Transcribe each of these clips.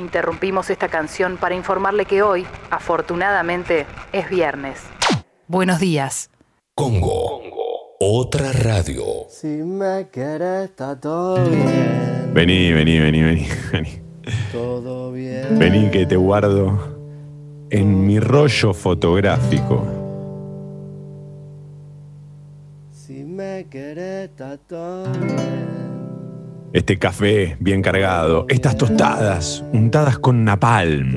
Interrumpimos esta canción para informarle que hoy, afortunadamente, es viernes. Buenos días. Congo. Otra radio. Si me quieres, está todo bien. Vení, vení, vení, vení, vení. Todo bien. Vení que te guardo en mi rollo fotográfico. Si me quieres, está todo bien. Este café bien cargado, estas tostadas untadas con napalm.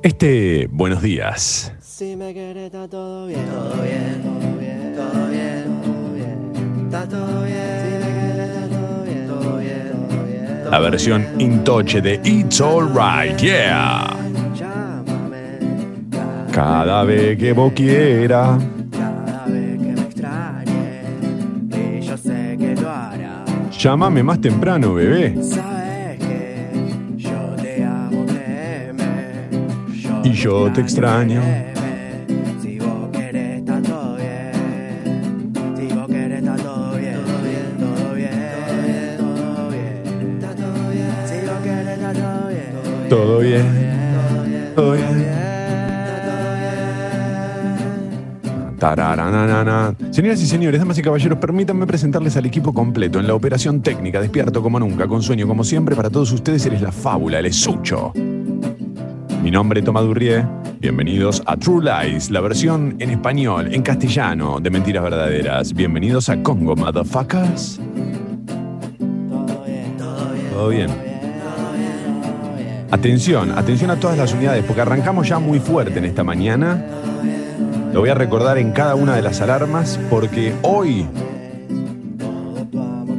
Este buenos días. Si me quieres, está todo bien. Todo bien, todo bien, todo bien, todo bien. Está todo bien. Si me quieres, está todo bien. Todo bien, todo bien. La versión intoche de It's Alright, yeah. Cada vez que vos quieras. Llámame más temprano, bebé. Y yo te extraño. todo bien. Todo bien. Señoras y señores, damas y caballeros, permítanme presentarles al equipo completo en la operación técnica, despierto como nunca, con sueño como siempre. Para todos ustedes eres la fábula, el esucho. Mi nombre es Tomás Durrié. Bienvenidos a True Lies, la versión en español, en castellano, de Mentiras Verdaderas. Bienvenidos a Congo, motherfuckers. Todo bien, todo bien. Todo bien. Atención, atención a todas las unidades, porque arrancamos ya muy fuerte en esta mañana. Lo voy a recordar en cada una de las alarmas, porque hoy,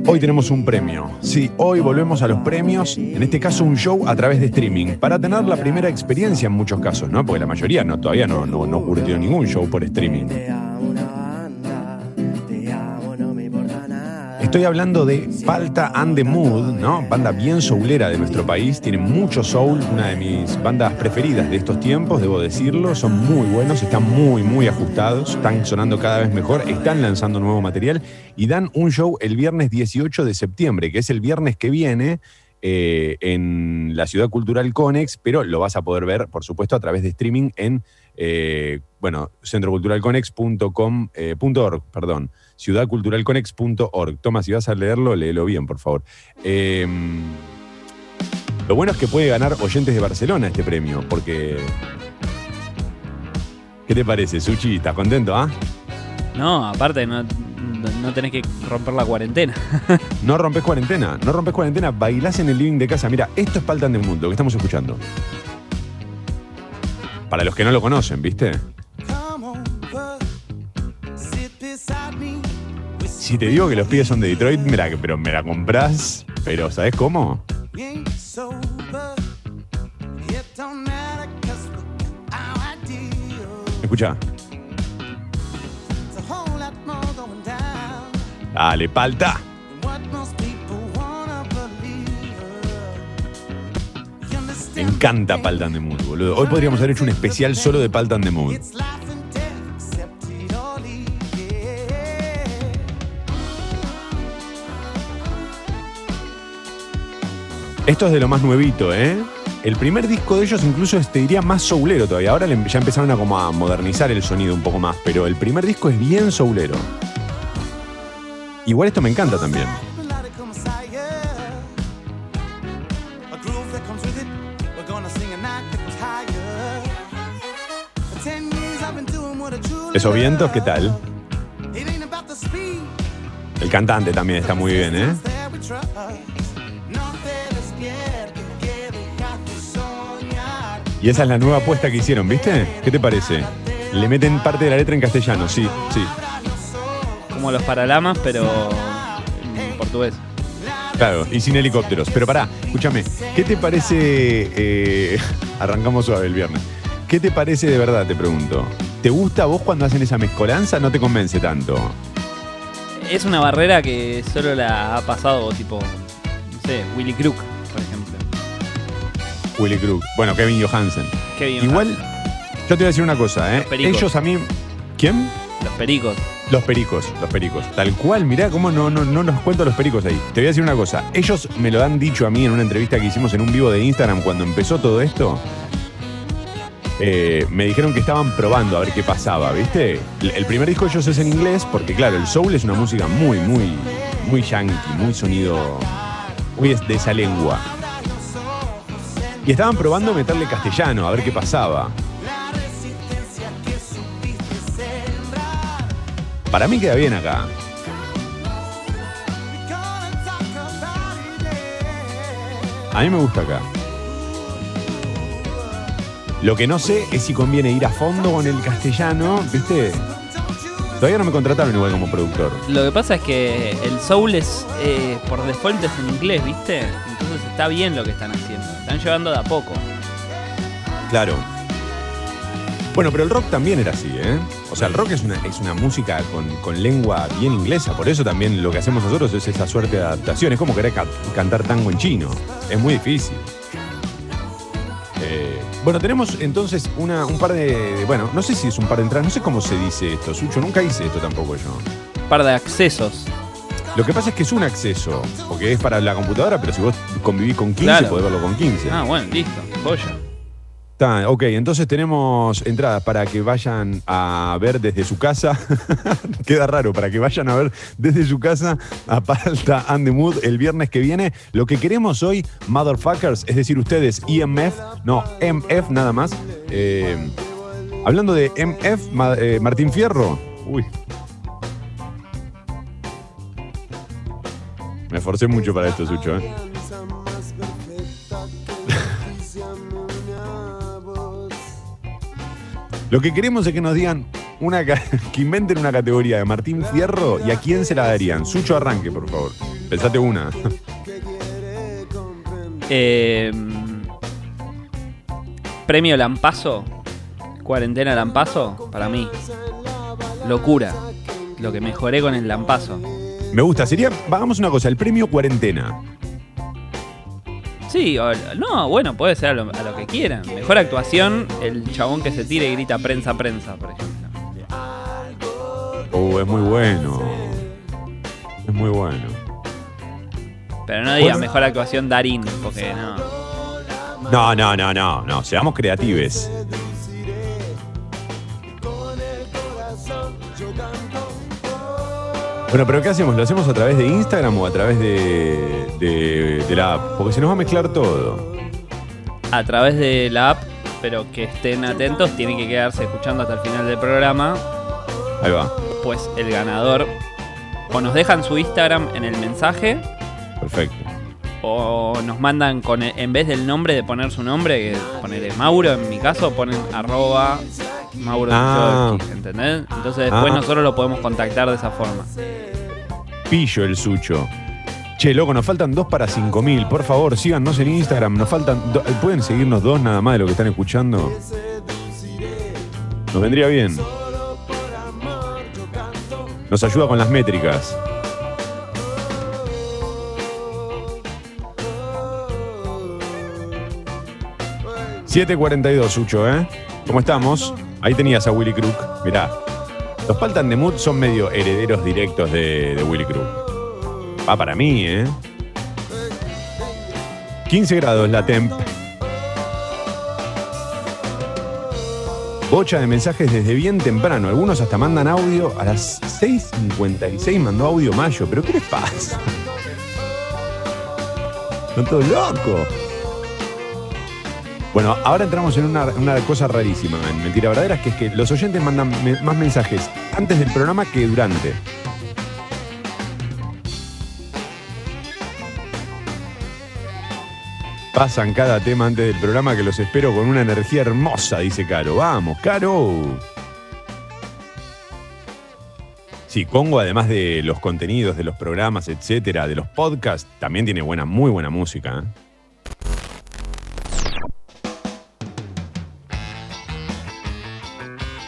hoy tenemos un premio. Sí, hoy volvemos a los premios, en este caso un show a través de streaming, para tener la primera experiencia en muchos casos, ¿no? Porque la mayoría no, todavía no, no, no curtió ningún show por streaming. Estoy hablando de Palta and the Mood, ¿no? Banda bien soulera de nuestro país, tiene mucho soul, una de mis bandas preferidas de estos tiempos, debo decirlo, son muy buenos, están muy, muy ajustados, están sonando cada vez mejor, están lanzando nuevo material y dan un show el viernes 18 de septiembre, que es el viernes que viene. eh, en la Ciudad Cultural Conex, pero lo vas a poder ver, por supuesto, a través de streaming en, eh, bueno, centroculturalconex.com, eh, perdón, ciudadculturalconex.org. Toma, si vas a leerlo, léelo bien, por favor. Eh, lo bueno es que puede ganar oyentes de Barcelona este premio, porque... ¿Qué te parece, Suchi? ¿Estás contento, ah? No, aparte no, no tenés que romper la cuarentena. No rompes cuarentena, no rompes cuarentena, bailás en el living de casa. Mira, esto es Paltan del Mundo, que estamos escuchando. Para los que no lo conocen, ¿viste? Si te digo que los pibes son de Detroit, me la- pero me la comprás, pero ¿sabes cómo? Escucha. Dale, palta. Me encanta Paltan de Mood, boludo. Hoy podríamos haber hecho un especial solo de Paltan de Mood. Esto es de lo más nuevito, ¿eh? El primer disco de ellos incluso te diría más soulero todavía. Ahora le- ya empezaron a como a modernizar el sonido un poco más, pero el primer disco es bien soulero. Igual esto me encanta también. Esos vientos, ¿qué tal? El cantante también está muy bien, ¿eh? Y esa es la nueva apuesta que hicieron, ¿viste? ¿Qué te parece? Le meten parte de la letra en castellano, sí, sí. Como los paralamas, pero en portugués. Claro, y sin helicópteros. Pero pará, escúchame, ¿qué te parece? eh, arrancamos suave el viernes. ¿Qué te parece de verdad, te pregunto? ¿Te gusta a vos cuando hacen esa mezcolanza? ¿No te convence tanto? Es una barrera que solo la ha pasado, tipo, no sé, Willy Crook, por ejemplo. Willy Crook. Bueno, Kevin Johansen. Bien. Igual, yo te voy a decir una cosa, ¿eh? Ellos a mí. ¿Quién? Los pericos. Los pericos, los pericos. Tal cual, mirá cómo no, no, no nos cuento los pericos ahí. Te voy a decir una cosa. Ellos me lo han dicho a mí en una entrevista que hicimos en un vivo de Instagram cuando empezó todo esto. Eh, me dijeron que estaban probando a ver qué pasaba, ¿viste? El, primer disco ellos es en inglés porque, claro, el soul es una música muy, muy, muy yankee, muy sonido, muy de esa lengua. Y estaban probando meterle castellano, a ver qué pasaba. Para mí queda bien acá. A mí me gusta acá. Lo que no sé es si conviene ir a fondo con el castellano, ¿viste? Todavía no me contrataron igual como productor. Lo que pasa es que el soul es, eh, por default es en inglés, ¿viste? Entonces está bien lo que están haciendo. Están llevando de a poco. Claro. Bueno, pero el rock también era así, ¿eh? O sea, el rock es una, es una música con, con lengua bien inglesa. Por eso también lo que hacemos nosotros es esa suerte de adaptación. Es como querer ca- cantar tango en chino. Es muy difícil. Bueno, tenemos entonces una, un par de. Bueno, no sé si es un par de entradas. No sé cómo se dice esto, Sucho. Nunca hice esto tampoco yo. par de accesos. Lo que pasa es que es un acceso, porque es para la computadora, pero si vos convivís con 15, Claro. podés verlo con 15. Ah, bueno, listo. Joya. Está, ok, entonces tenemos entradas para que vayan a ver desde su casa. Queda raro, para que vayan a ver desde su casa a Palta and the Mood el viernes que viene. Lo que queremos hoy, motherfuckers, es decir, ustedes, IMF, no, MF nada más. Eh, hablando de MF, Ma- eh, Martín Fierro. Uy. Me esforcé mucho para esto, Sucho, ¿eh? Lo que queremos es que nos digan una que inventen una categoría de Martín Fierro y a quién se la darían. Sucho arranque, por favor. Pensate una. Eh, premio Lampazo. Cuarentena Lampazo. Para mí. Locura. Lo que mejoré con el Lampazo. Me gusta. Sería, hagamos una cosa, el premio cuarentena. Sí, o- no, bueno, puede ser a lo, a lo que quieran. Mejor actuación, el chabón que se tira y grita prensa, prensa, por ejemplo. Oh, es muy bueno. Es muy bueno. Pero no diga Bueno. mejor actuación Darín, porque no. No, no, no, no, no. Seamos creatives. Bueno, pero ¿qué hacemos? ¿Lo hacemos a través de Instagram o a través de, de, de la app? Porque se nos va a mezclar todo. A través de la app, pero que estén atentos, tienen que quedarse escuchando hasta el final del programa. Ahí va. Pues el ganador o nos dejan su Instagram en el mensaje Perfecto. O nos mandan con el- en vez del nombre de poner su nombre, que Mauro, en mi caso ponen arroba Mauro Ah. ¿entendés? Entonces después Ah. nosotros lo podemos contactar de esa forma. Pillo el sucho. Che, loco, nos faltan dos para cinco mil. Por favor, síganos en Instagram. Nos faltan. do- ¿Pueden seguirnos dos nada más de lo que están escuchando? Nos vendría bien. Nos ayuda con las métricas. $7.42, Sucho, ¿eh? ¿Cómo estamos? Ahí tenías a Willy Crook. Mirá. Los Paltan de Mood son medio herederos directos de, Willy Crook. Va para mí, ¿eh? 15 grados la temp. Bocha de mensajes desde bien temprano. Algunos hasta mandan audio. A las 6.56 mandó audio Mayo. ¿Pero qué les pasa? Están todos locos. Bueno, ahora entramos en una, cosa rarísima, en mentira verdadera, que es que los oyentes mandan más mensajes antes del programa que durante. Pasan cada tema antes del programa que los espero con una energía hermosa, dice Caro. Vamos, Caro. Sí, Congo, además de los contenidos, de los programas, etcétera, de los podcasts, también tiene buena, muy buena música. ¿eh?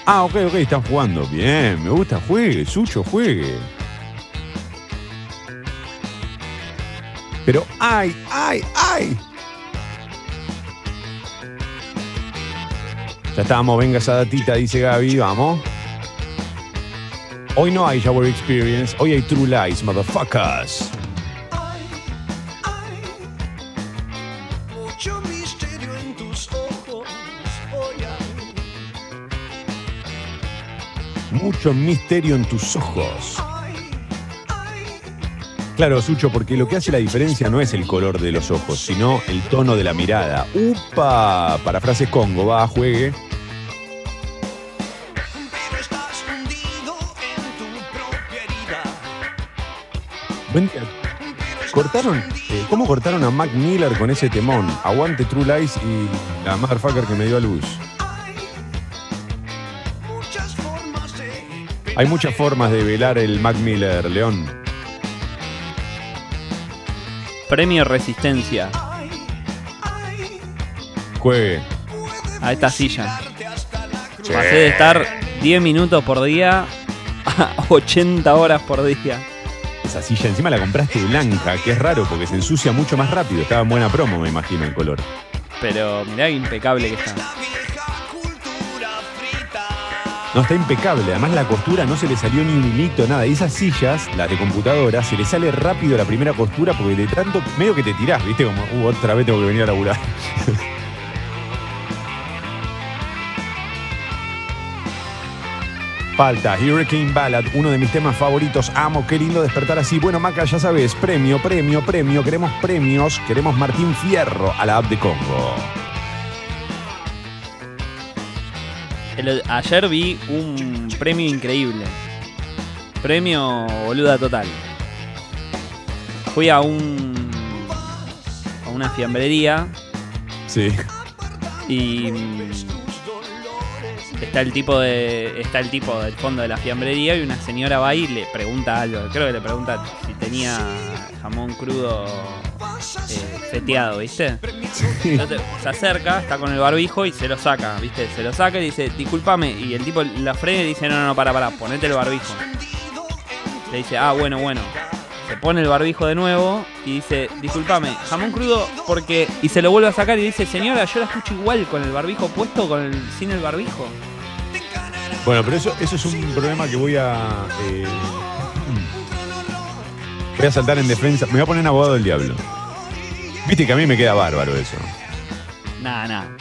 Ah, ok, ok, están jugando. Bien, me gusta, juegue, Sucho, juegue. Pero, ¡ay, ay, ay! Ya estábamos, venga esa datita, dice Gaby, vamos. Hoy no hay Shower Experience, hoy hay True Lies, motherfuckers. Mucho misterio en tus ojos. Claro, Sucho, porque lo que hace la diferencia no es el color de los ojos, sino el tono de la mirada. ¡Upa! Para frases Congo, va, juegue. Buen día. Cortaron, eh, ¿Cómo cortaron a Mac Miller con ese temón? Aguante True Lies y la motherfucker que me dio a luz. Hay muchas formas de velar el Mac Miller, León. Premio Resistencia. Juegue. a esta silla. Pasé de estar 10 minutos por día a 80 horas por día. Esa silla encima la compraste blanca, que es raro porque se ensucia mucho más rápido. Estaba en buena promo, me imagino, el color. Pero mirá impecable que está. No, está impecable. Además, la costura no se le salió ni un hilito, nada. Y esas sillas, las de computadora, se le sale rápido la primera costura porque de tanto, medio que te tirás, ¿viste? Como, uh, otra vez tengo que venir a laburar. Falta Hurricane Ballad, uno de mis temas favoritos. Amo, qué lindo despertar así. Bueno, Maca, ya sabes, premio, premio, premio. Queremos premios. Queremos Martín Fierro a la app de Congo. El- ayer vi un premio increíble. Premio boluda total. Fui a un. a una fiambrería Sí. y. mm, Está el tipo de. está el tipo del fondo de la fiambrería y una señora va ahí y le pregunta algo. Creo que le pregunta tenía jamón crudo eh, feteado, ¿viste? Entonces se acerca, está con el barbijo y se lo saca, ¿viste? Se lo saca y dice, discúlpame. Y el tipo la frena y dice, no, no, no, para, para, ponete el barbijo. Le dice, ah, bueno, bueno. Se pone el barbijo de nuevo y dice, discúlpame, jamón crudo porque... Y se lo vuelve a sacar y dice, señora, yo la escucho igual con el barbijo puesto o con el, sin el barbijo. Bueno, pero eso, eso es un problema que voy a. eh, voy a saltar en defensa. Me voy a poner en abogado del diablo. Viste que a mí me queda bárbaro eso. Nada, nada.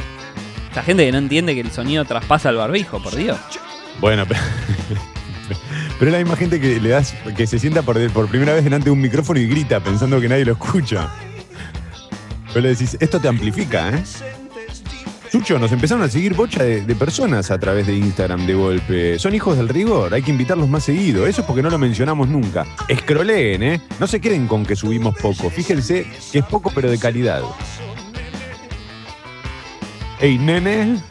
Esta gente que no entiende que el sonido traspasa el barbijo, por Dios. Bueno, pero. Pero es la misma gente que le das, que se sienta por, por primera vez delante de un micrófono y grita pensando que nadie lo escucha. Pero le decís, esto te amplifica, ¿eh? Sucho, nos empezaron a seguir bocha de, de personas a través de Instagram de golpe. Son hijos del rigor, hay que invitarlos más seguido. Eso es porque no lo mencionamos nunca. Escroleen, ¿eh? No se queden con que subimos poco. Fíjense que es poco pero de calidad. Ey, nene.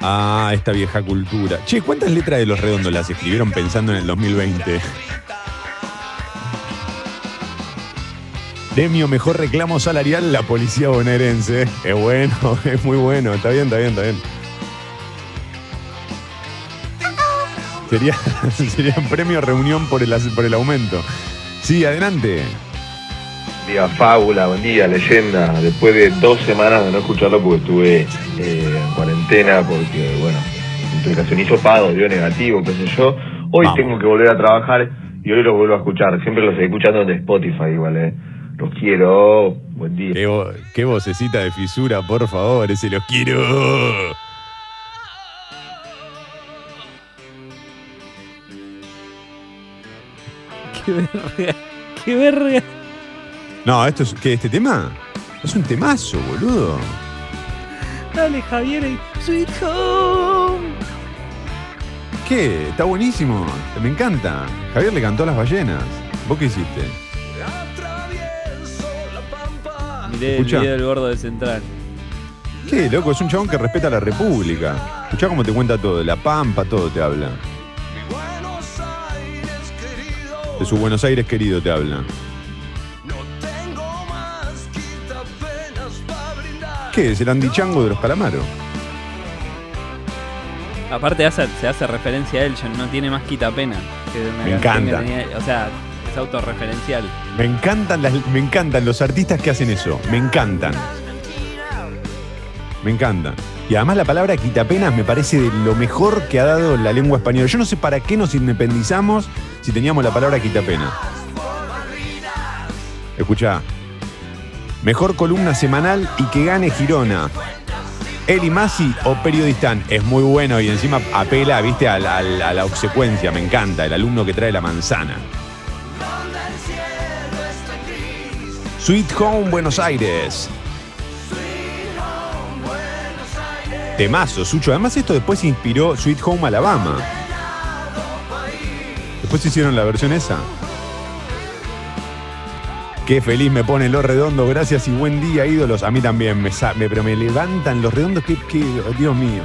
Ah, esta vieja cultura. Che, ¿cuántas letras de los redondos las escribieron pensando en el 2020? Premio Mejor Reclamo Salarial la Policía Bonaerense. Es bueno, es muy bueno. Está bien, está bien, está bien. Sería, sería un premio reunión por el, por el aumento. Sí, adelante. Día Fábula, buen día, leyenda. Después de dos semanas de no escucharlo porque estuve eh, en cuarentena, porque, bueno, implicación hizo pago, dio negativo, qué sé yo. Hoy Vamos. tengo que volver a trabajar y hoy los vuelvo a escuchar. Siempre los estoy escuchando de Spotify igual, eh. Los quiero. Buen día. Qué, vo- qué vocecita de fisura, por favor, ese los quiero. Qué verga. Qué verga. No, esto es. ¿Qué? ¿Este tema? Es un temazo, boludo. Dale, Javier. y- Sweet Home. ¿Qué? Está buenísimo. Me encanta. Javier le cantó a las ballenas. ¿Vos qué hiciste? Miré el video del gordo de Central. ¿Qué, loco? Es un chabón que respeta a la República. Escuchá cómo te cuenta todo. La Pampa, todo te habla. De su Buenos Aires querido te habla. ¿Qué? Es el Andy Chango de los Calamaros. Aparte hace- se hace referencia a él, no tiene más quita pena. que una Me canción que encanta. tenía- o sea, es autorreferencial. Me encantan, me encantan los artistas que hacen eso. Me encantan. Me encanta. Y además la palabra quitapenas me parece de lo mejor que ha dado la lengua española. Yo no sé para qué nos independizamos si teníamos la palabra quitapenas. Escucha. Mejor columna semanal y que gane Girona. Eli Masi o Periodistán. Es muy bueno y encima apela, viste, a la- a la obsecuencia. Me encanta. El alumno que trae la manzana. Sweet Home Buenos Aires. Temazo, Sucho. Además, esto después inspiró Sweet Home Alabama. Después hicieron la versión esa. Qué feliz me pone los redondos, gracias y buen día, ídolos. A mí también, me, me- pero me levantan los redondos, que, Dios mío.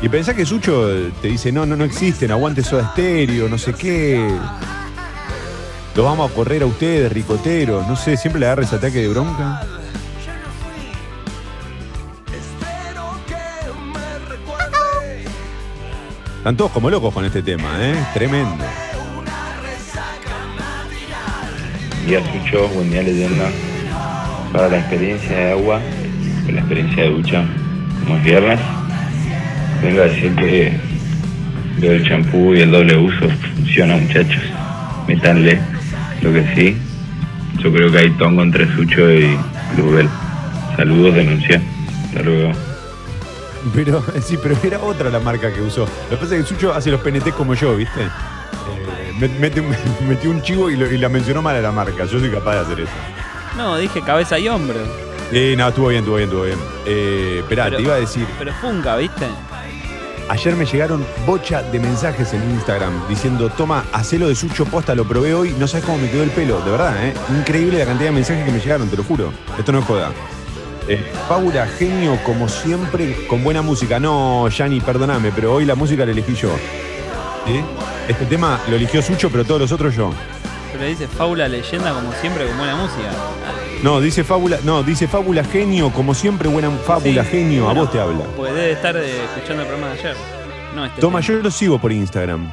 Y pensá que Sucho te dice, no, no, no existen, aguante soda estéreo, no sé qué. Los vamos a correr a ustedes, ricoteros. No sé, siempre le agarra ese ataque de bronca. Están todos como locos con este tema, ¿eh? Tremendo. Día Sucho, buen día leyenda. Para la experiencia de agua, la experiencia de ducha, como es viernes, vengo a decir que lo del champú y el doble uso funciona muchachos. Métanle lo que sí. Yo creo que hay tongo entre Sucho y Luzbel. Saludos, denuncia. Hasta luego. Pero, sí, pero era otra la marca que usó. Lo que pasa es que Sucho hace los PNT como yo, ¿viste? Eh, met- mete un- metió un chivo y, lo- y la mencionó mal a la marca. Yo soy capaz de hacer eso. No, dije cabeza y hombro. Eh, no, estuvo bien, estuvo bien, estuvo bien. Eh, esperá, Pero- te iba a decir. Pero funca, ¿viste? Ayer me llegaron bocha de mensajes en Instagram diciendo, toma, hacelo de Sucho posta, lo probé hoy, no sabes cómo me quedó el pelo, de verdad, ¿eh? Increíble la cantidad de mensajes que me llegaron, te lo juro. Esto no es joda. Eh, genio, como siempre, con buena música. No, Yanni, perdóname, pero hoy la música la elegí yo. Este tema lo eligió Sucho, pero todos los otros yo. Pero dice fábula leyenda como siempre con buena música. No, dice Fábula, no, dice Fábula, genio, como siempre, buena Fábula, Sí, genio, bueno, a vos te habla. Pues debe estar eh, escuchando el programa de ayer. No, este Toma, yo lo sigo por Instagram.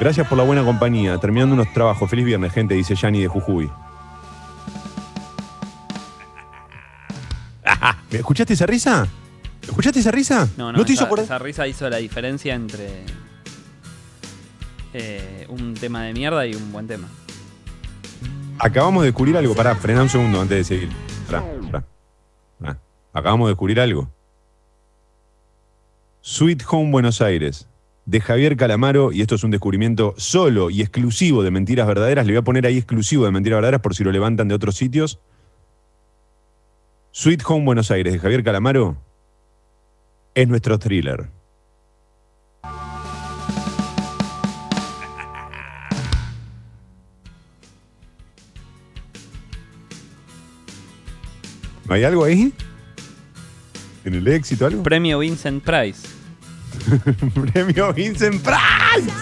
Gracias por la buena compañía. Terminando unos trabajos. Feliz viernes, gente, dice Yanni de Jujuy. ¿Me ¿Escuchaste esa risa? ¿Escuchaste esa risa? No, no, te hizo esa, acordar? esa risa hizo la diferencia entre eh, un tema de mierda y un buen tema. Acabamos de descubrir algo. Pará, frená un segundo antes de seguir. Acabamos de descubrir algo. Sweet Home Buenos Aires, de Javier Calamaro, y esto es un descubrimiento solo y exclusivo de Mentiras Verdaderas. Le voy a poner ahí exclusivo de Mentiras Verdaderas por si lo levantan de otros sitios. Sweet Home Buenos Aires, de Javier Calamaro, es nuestro thriller. ¿No hay algo ahí? ¿En el éxito algo? Premio Vincent Price. Premio Vincent Price.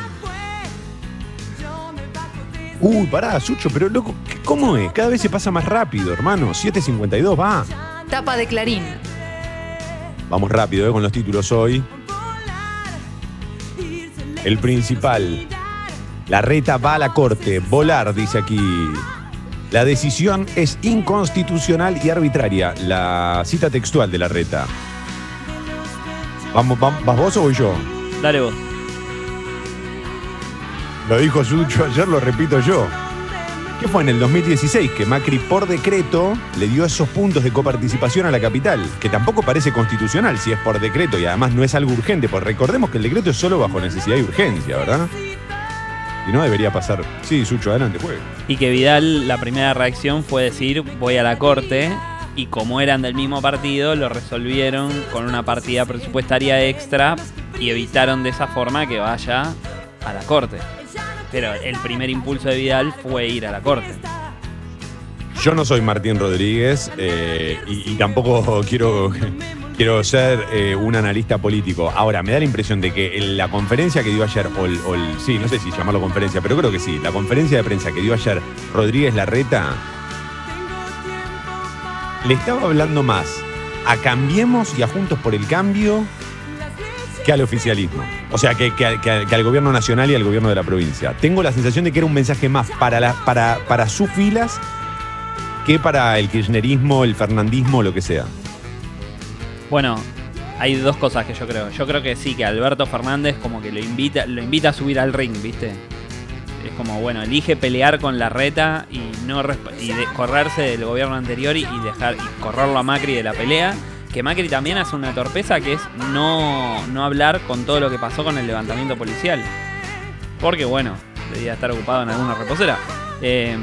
Uy, pará, Sucho, pero loco, ¿qué- ¿cómo es? Cada vez se pasa más rápido, hermano. 7.52, va. Tapa de Clarín. Vamos rápido, eh, con los títulos hoy. El principal. La reta va a la corte. Volar, dice aquí. La decisión es inconstitucional y arbitraria. La cita textual de la reta. Vamos, vam- ¿Vas vos o voy yo? Dale vos. Lo dijo Sucho ayer, lo repito yo. ¿Qué fue en el 2016? Que Macri por decreto le dio esos puntos de coparticipación a la capital, que tampoco parece constitucional si es por decreto y además no es algo urgente, pues recordemos que el decreto es solo bajo necesidad y urgencia, ¿verdad? Y no debería pasar. Sí, Sucho, adelante, juegue. Y que Vidal, la primera reacción fue decir, voy a la corte. Y como eran del mismo partido, lo resolvieron con una partida presupuestaria extra y evitaron de esa forma que vaya a la corte. Pero el primer impulso de Vidal fue ir a la corte. Yo no soy Martín Rodríguez eh, y, y tampoco quiero, quiero ser eh, un analista político. Ahora, me da la impresión de que la conferencia que dio ayer, o el, sí, no sé si llamarlo conferencia, pero creo que sí, la conferencia de prensa que dio ayer Rodríguez Larreta, le estaba hablando más a Cambiemos y a Juntos por el Cambio que al oficialismo. O sea, que, al- gobierno nacional y al gobierno de la provincia. Tengo la sensación de que era un mensaje más para, para sus filas que para el kirchnerismo, el fernandismo, lo que sea. Bueno, hay dos cosas que yo creo. Yo creo que sí, que Alberto Fernández como que lo invita, lo invita a subir al ring, ¿viste? Es como, bueno, elige pelear con la reta y no y correrse del gobierno anterior y, dejar y correrlo a Macri de la pelea. Que Macri también hace una torpeza que es no, no hablar con todo lo que pasó con el levantamiento policial. Porque bueno, debía estar ocupado en alguna reposera. Eh,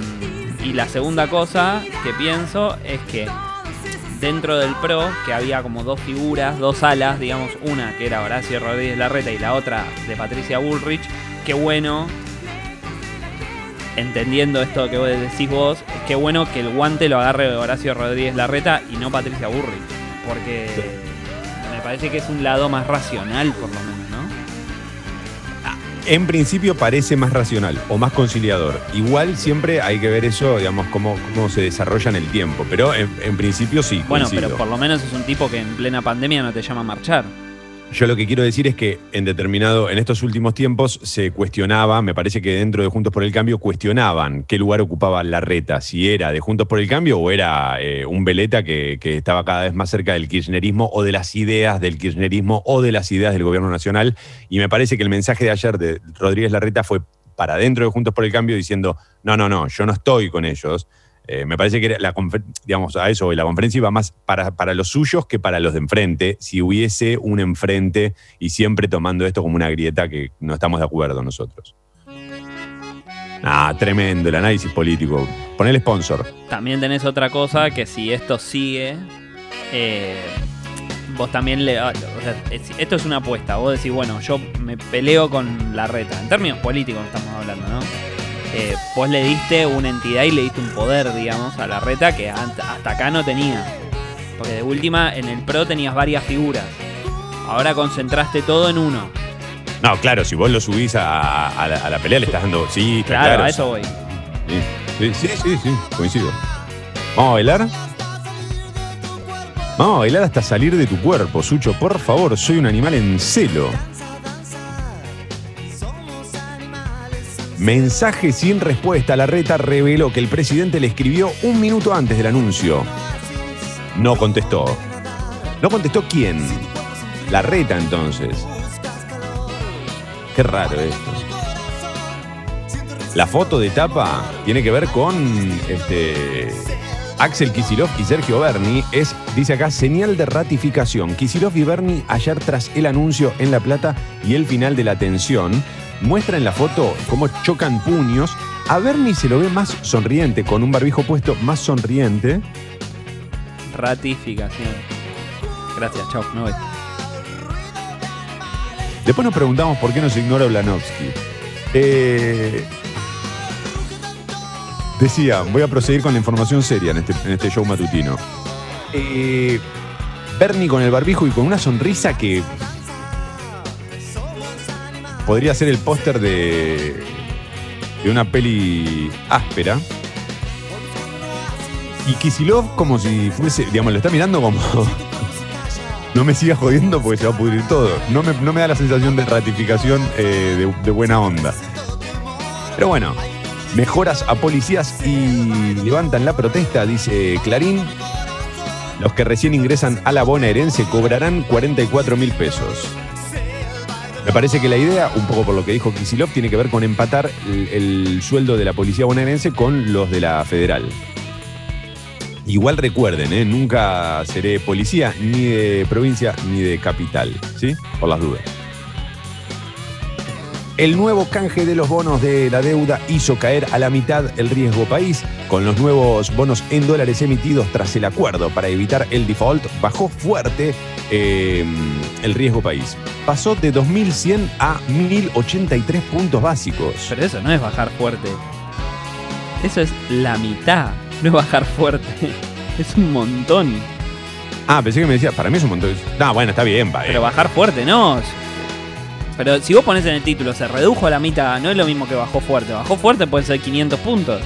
y la segunda cosa que pienso es que dentro del PRO, que había como dos figuras, dos alas, digamos, una que era Horacio Rodríguez Larreta y la otra de Patricia Bullrich, qué bueno, entendiendo esto que vos decís vos, qué bueno que el guante lo agarre Horacio Rodríguez Larreta y no Patricia Bullrich, porque me parece que es un lado más racional, por lo menos, ¿no? En principio parece más racional o más conciliador. Igual siempre hay que ver eso, digamos, cómo, cómo se desarrolla en el tiempo. Pero en, en principio sí. Bueno, coincido. pero por lo menos es un tipo que en plena pandemia no te llama a marchar. Yo lo que quiero decir es que en determinado, en estos últimos tiempos se cuestionaba, me parece que dentro de Juntos por el Cambio cuestionaban qué lugar ocupaba la reta, si era de Juntos por el Cambio o era eh, un veleta que, que estaba cada vez más cerca del kirchnerismo o de las ideas del kirchnerismo o de las ideas del gobierno nacional. Y me parece que el mensaje de ayer de Rodríguez Larreta fue para dentro de Juntos por el Cambio diciendo, no, no, no, yo no estoy con ellos. Eh, me parece que la digamos, a eso, la conferencia iba más para, para los suyos que para los de enfrente, si hubiese un enfrente y siempre tomando esto como una grieta que no estamos de acuerdo nosotros. Ah, tremendo el análisis político. Pon el sponsor. También tenés otra cosa que si esto sigue, eh, vos también le... o sea, es- esto es una apuesta. Vos decís, bueno, yo me peleo con la reta. En términos políticos estamos hablando, ¿no? Eh, vos le diste una entidad y le diste un poder, digamos, a la reta que hasta acá no tenía. Porque de última, en el PRO tenías varias figuras. Ahora concentraste todo en uno. No, claro, si vos lo subís a, a la, a la pelea le estás dando. Sí, Claro, claro. a eso voy. Sí, sí, sí, sí, coincido. ¿Vamos a bailar? Vamos a bailar hasta salir de tu cuerpo, Sucho. Por favor, soy un animal en celo. Mensaje sin respuesta. La reta reveló que el presidente le escribió un minuto antes del anuncio. No contestó. ¿No contestó quién? La reta entonces. Qué raro esto. La foto de tapa tiene que ver con este, Axel Kisilov y Sergio Berni. Es, dice acá, señal de ratificación. Kisilov y Berni ayer tras el anuncio en La Plata y el final de la tensión. Muestra en la foto cómo chocan puños. A Berni se lo ve más sonriente, con un barbijo puesto más sonriente. Ratificación. Gracias, chao, me voy. Después nos preguntamos por qué nos ignora Blanovsky. Eh, decía, voy a proseguir con la información seria en este, en este show matutino. Eh, Bernie con el barbijo y con una sonrisa que podría ser el póster de, de una peli áspera. Y Kisilov como si fuese, digamos, lo está mirando como... No me sigas jodiendo porque se va a pudrir todo. No me, no me da la sensación de ratificación eh, de, buena onda. Pero bueno, mejoras a policías y levantan la protesta, dice Clarín. Los que recién ingresan a la bonaerense cobrarán 44 mil pesos. Me parece que la idea, un poco por lo que dijo Kisilov, tiene que ver con empatar el, el sueldo de la policía bonaerense con los de la federal. Igual recuerden, ¿eh? nunca seré policía ni de provincia ni de capital, ¿sí? Por las dudas. El nuevo canje de los bonos de la deuda hizo caer a la mitad el riesgo país. Con los nuevos bonos en dólares emitidos tras el acuerdo para evitar el default, bajó fuerte eh, el riesgo país. Pasó de 2.100 a 1.083 puntos básicos. Pero eso no es bajar fuerte. Eso es la mitad. No es bajar fuerte. Es un montón. Ah, pensé que me decía, para mí es un montón. No, bueno, está bien, va. eh. Pero bajar fuerte no. Pero si vos pones en el título, se redujo a la mitad, no es lo mismo que bajó fuerte. Bajó fuerte pueden ser 500 puntos.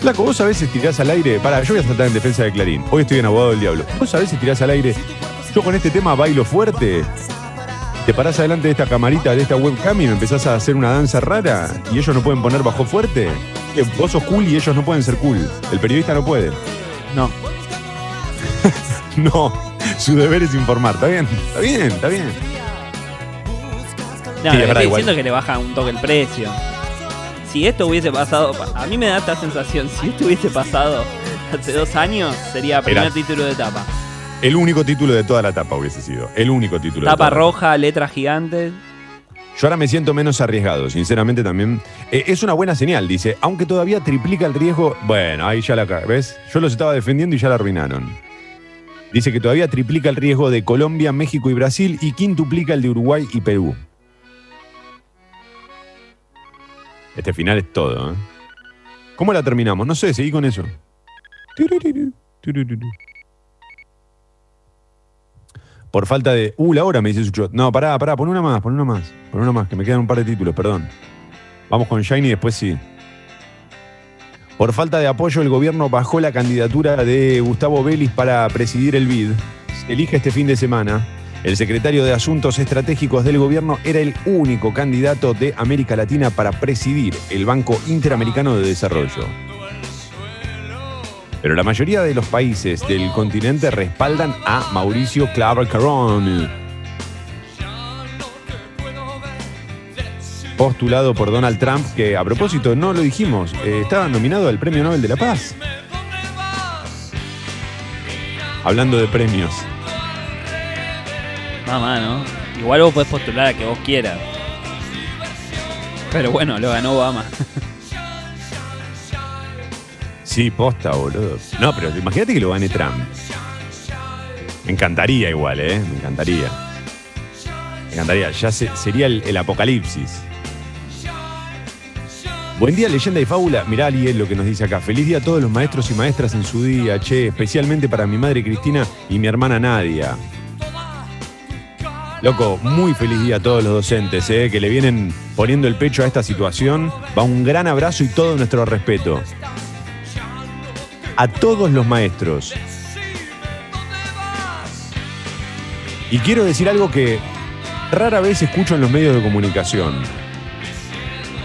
Flaco, vos a veces tirás al aire. Para, yo voy a saltar en defensa de Clarín. Hoy estoy en abogado del diablo. Vos a veces tirás al aire. Yo con este tema bailo fuerte. Te parás adelante de esta camarita, de esta webcam y me empezás a hacer una danza rara y ellos no pueden poner bajo fuerte. Vos sos cool y ellos no pueden ser cool. El periodista no puede. No. No, Su deber es informar. Está bien, está bien, está bien. No, Sí, estoy diciendo que le baja un toque el precio. Si esto hubiese pasado, a mí me da esta sensación, si esto hubiese pasado hace dos años, sería primer Era- título de tapa. El único título de toda la tapa hubiese sido. El único título. de Tapa toda la roja, letras gigantes. Yo ahora me siento menos arriesgado, sinceramente también. Eh, es una buena señal, dice, aunque todavía triplica el riesgo. Bueno, ahí ya la ¿ves? Yo los estaba defendiendo y ya la arruinaron. Dice que todavía triplica el riesgo de Colombia, México y Brasil y quintuplica el de Uruguay y Perú. Este final es todo, ¿eh? ¿Cómo la terminamos? No sé, seguí con eso. Por falta de. Uh, la hora me dice Sucho. No, pará, pará, pon una más, pon una más. Pon una más, que me quedan un par de títulos, perdón. Vamos con Shiny y después sí. Por falta de apoyo, el gobierno bajó la candidatura de Gustavo Vélez para presidir el BID. Se elige este fin de semana. El secretario de Asuntos Estratégicos del gobierno era el único candidato de América Latina para presidir el Banco Interamericano de Desarrollo. Pero la mayoría de los países del continente respaldan a Mauricio Claver Carón. Postulado por Donald Trump, que a propósito, no lo dijimos, eh, estaba nominado al Premio Nobel de la Paz. Hablando de premios. Mamá, ¿no? Igual vos podés postular a que vos quieras. Pero bueno, lo ganó Obama. Sí, posta, boludo. No, pero imagínate que lo gane Trump. Me encantaría igual, ¿eh? Me encantaría. Me encantaría. Ya se- sería el, apocalipsis. Buen día, leyenda y fábula. Mirá, Aliel, lo que nos dice acá. Feliz día a todos los maestros y maestras en su día, che. Especialmente para mi madre Cristina y mi hermana Nadia. Loco, muy feliz día a todos los docentes, ¿eh? que le vienen poniendo el pecho a esta situación. Va un gran abrazo y todo nuestro respeto a todos los maestros. Y quiero decir algo que rara vez escucho en los medios de comunicación.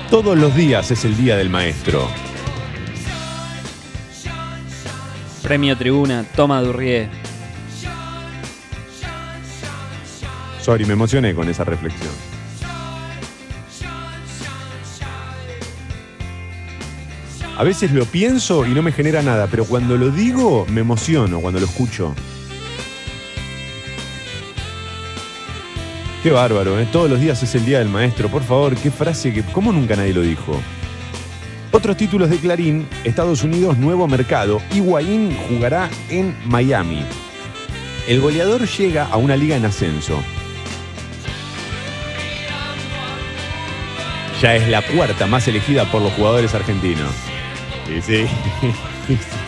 Todos los días es el día del maestro. Premio Tribuna, toma Durrié. Sorry, me emocioné con esa reflexión. A veces lo pienso y no me genera nada, pero cuando lo digo me emociono cuando lo escucho. Qué bárbaro, ¿eh? Todos los días es el día del maestro. Por favor, qué frase que. ¿Cómo nunca nadie lo dijo? Otros títulos de Clarín: Estados Unidos, nuevo mercado. Higuaín jugará en Miami. El goleador llega a una liga en ascenso. Ya es la cuarta más elegida por los jugadores argentinos. Sí, sí.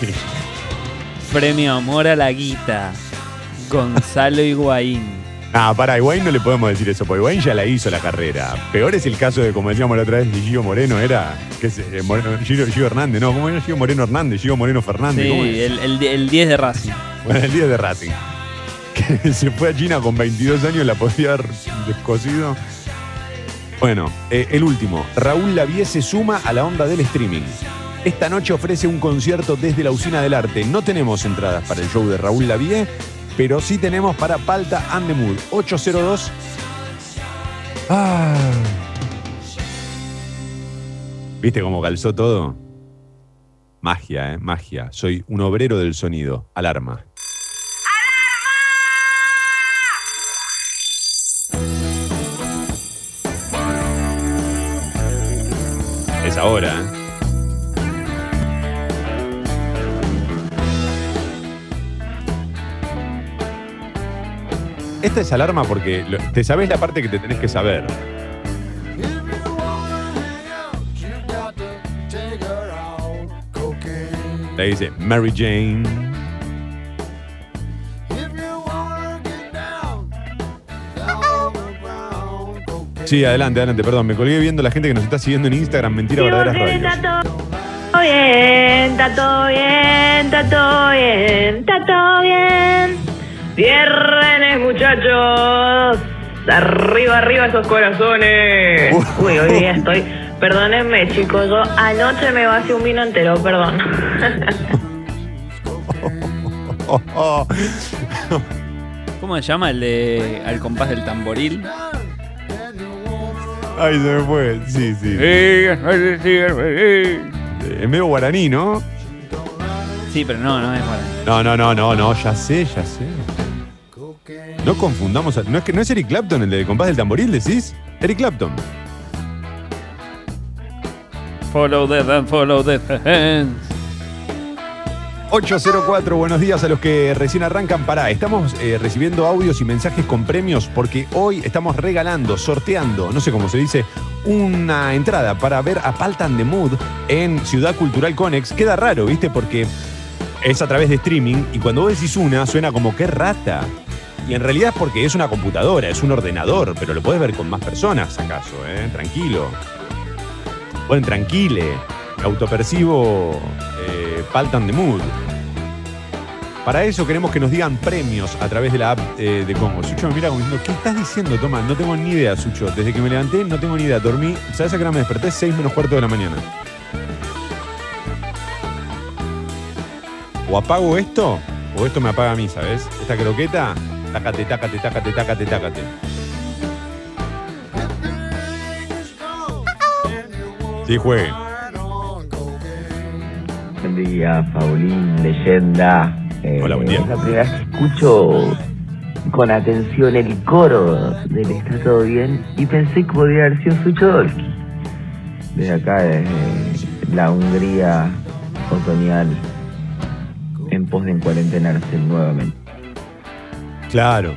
Premio Amor a la Guita. Gonzalo Higuaín. Ah, para Higuaín no le podemos decir eso, porque Higuaín ya la hizo la carrera. Peor es el caso de, como decíamos la otra vez, de Gio Moreno, era. ¿qué es? Eh, Moreno- Gio, Gio Hernández, no, ¿cómo era Gio Moreno Hernández? Gio Moreno Fernández, ¿cómo Sí, es? el, el, el 10 de Racing. Bueno, el día de Racing. Que se fue a China con 22 años, la podía haber descosido. Bueno, eh, el último. Raúl Lavie se suma a la onda del streaming. Esta noche ofrece un concierto desde la Usina del Arte. No tenemos entradas para el show de Raúl Lavie, pero sí tenemos para Palta and the Mood. 802. Ah. ¿Viste cómo calzó todo? Magia, ¿eh? Magia. Soy un obrero del sonido. Alarma. Es ahora, ¿eh? Esta es alarma porque lo- te sabes la parte que te tenés que saber. Le dice Mary Jane. Sí, adelante, adelante, perdón. Me colgué viendo la gente que nos está siguiendo en Instagram. Mentira, verdaderas radios. todo bien, está todo bien, está todo bien, está todo bien. Viernes, muchachos. Arriba, arriba esos corazones. Uy, hoy día estoy. Perdónenme, chicos. Yo anoche me vacié un vino entero, perdón. ¿Cómo se llama el de Al compás del tamboril? Ay, se me fue. Sí, sí. Es medio guaraní, ¿no? Sí, pero no, no es bueno. No, no, no, no, no, ya sé, ya sé. No confundamos. a- ¿No es, que, ¿No es Eric Clapton el de compás del tamboril, decís? Eric Clapton. Follow the hand, follow the hands. 804, buenos días a los que recién arrancan. Pará, estamos eh, recibiendo audios y mensajes con premios porque hoy estamos regalando, sorteando, no sé cómo se dice, una entrada para ver a Paltan de Mood en Ciudad Cultural Conex. Queda raro, ¿viste? Porque es a través de streaming y cuando vos decís una suena como que rata. Y en realidad es porque es una computadora, es un ordenador, pero lo podés ver con más personas, acaso, ¿eh? Tranquilo. Pueden tranquile. Autopercibo eh, de Mood. Para eso queremos que nos digan premios a través de la app eh, de Congo. Sucho me mira como diciendo, ¿qué estás diciendo, Toma? No tengo ni idea, Sucho. Desde que me levanté no tengo ni idea. Dormí, ¿sabes a qué hora me desperté? 6 menos cuarto de la mañana. O apago esto, o esto me apaga a mí, ¿sabes? Esta croqueta, tácate, tácate, tácate, tácate, tácate. Sí, juegue. Buen día, Paulín, leyenda. Eh, Hola, buen día. Es la primera vez que escucho con atención el coro del Está Todo Bien y pensé que podría haber sido Sucho Dolki. Desde acá, desde la Hungría otoñal, en pos de encuarentenarse nuevamente. Claro.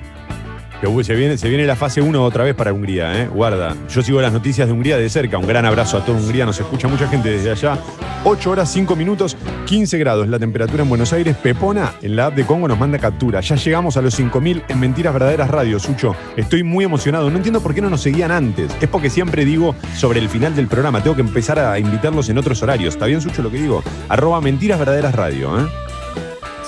Que, se, viene, se viene la fase 1 otra vez para Hungría, ¿eh? Guarda. Yo sigo las noticias de Hungría de cerca. Un gran abrazo a toda Hungría. Nos escucha mucha gente desde allá. 8 horas, 5 minutos, 15 grados. La temperatura en Buenos Aires. Pepona en la app de Congo nos manda captura. Ya llegamos a los 5000 en Mentiras Verdaderas Radio, Sucho. Estoy muy emocionado. No entiendo por qué no nos seguían antes. Es porque siempre digo sobre el final del programa. Tengo que empezar a invitarlos en otros horarios. ¿Está bien, Sucho, lo que digo? Arroba Mentiras Verdaderas Radio, ¿eh?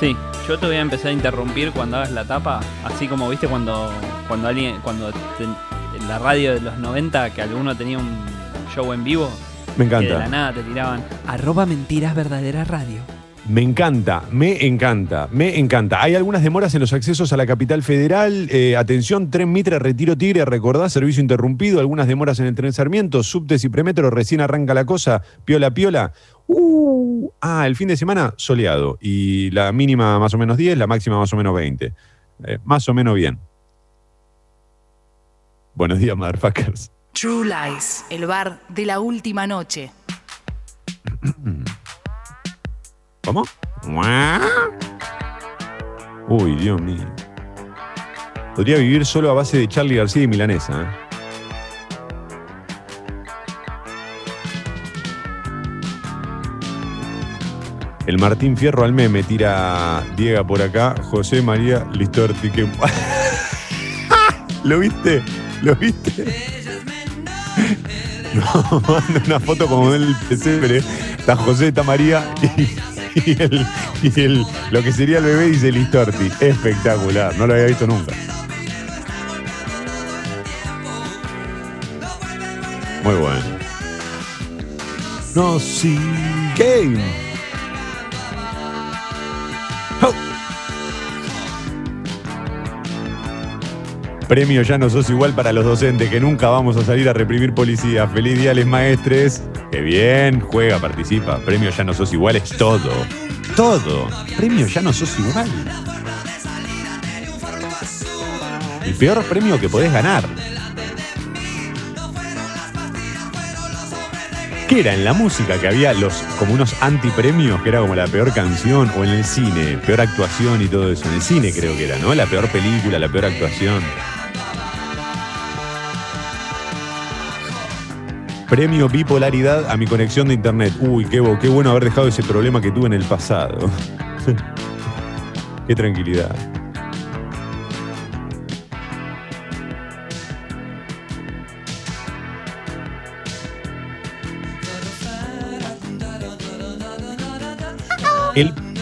Sí, yo te voy a empezar a interrumpir cuando hagas la tapa, así como viste cuando cuando alguien cuando te- en la radio de los 90 que alguno tenía un show en vivo Me que de la encanta. nada te tiraban arroba mentiras verdaderas radio. Me encanta, me encanta, me encanta. Hay algunas demoras en los accesos a la capital federal. Eh, atención, tren Mitre, Retiro Tigre, recordá, servicio interrumpido. Algunas demoras en el tren Sarmiento, subtes y premetro, recién arranca la cosa. Piola, piola. Uh, ah, el fin de semana soleado. Y la mínima más o menos 10, la máxima más o menos 20. Eh, más o menos bien. Buenos días, motherfuckers. True Lies, el bar de la última noche. ¿Cómo? Uy, Dios mío. Podría vivir solo a base de Charlie García y Milanesa. ¿eh? El Martín Fierro al meme tira Diega por acá, José María Listorti. que- ¿Lo viste? ¿Lo viste? No, manda una foto como del pesebre. Está José, está María y, y el, y el- lo que sería el bebé dice Listorti. Espectacular, no lo había visto nunca. Muy bueno. No, sí. Game. Premio Ya no sos igual para los docentes, que nunca vamos a salir a reprimir policía. Feliz día, les maestres. Qué bien, juega, participa. Premio Ya no sos igual es todo. Todo. Premio Ya no sos igual. El peor premio que podés ganar. ¿Qué era? En la música que había los como unos antipremios, que era como la peor canción, o en el cine, peor actuación y todo eso. En el cine creo que era, ¿no? La peor película, la peor actuación. Premio bipolaridad a mi conexión de internet. Uy, qué bueno haber dejado ese problema que tuve en el pasado. qué tranquilidad.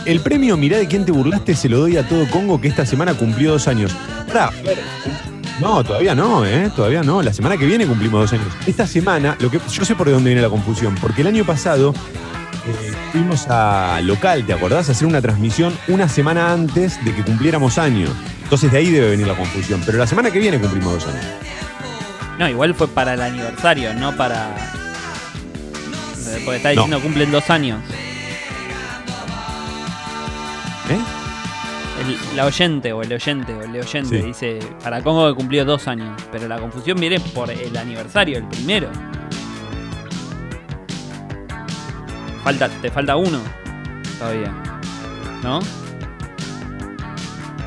El, premio Mirá de quién te burlaste se lo doy a todo Congo que esta semana cumplió dos años. Pará, no, todavía no, ¿eh? Todavía no. La semana que viene cumplimos dos años. Esta semana, lo que, yo sé por dónde viene la confusión, porque el año pasado eh, fuimos a local, ¿te acordás? A hacer una transmisión una semana antes de que cumpliéramos años. Entonces de ahí debe venir la confusión. Pero la semana que viene cumplimos dos años. No, igual fue para el aniversario, no para. Porque está No. diciendo cumplen dos años. ¿Eh? El- la oyente o el oyente o el oyente Sí. dice para Congo que cumplió dos años. Pero la confusión viene por el aniversario, el primero. Falta, te falta uno todavía. ¿No?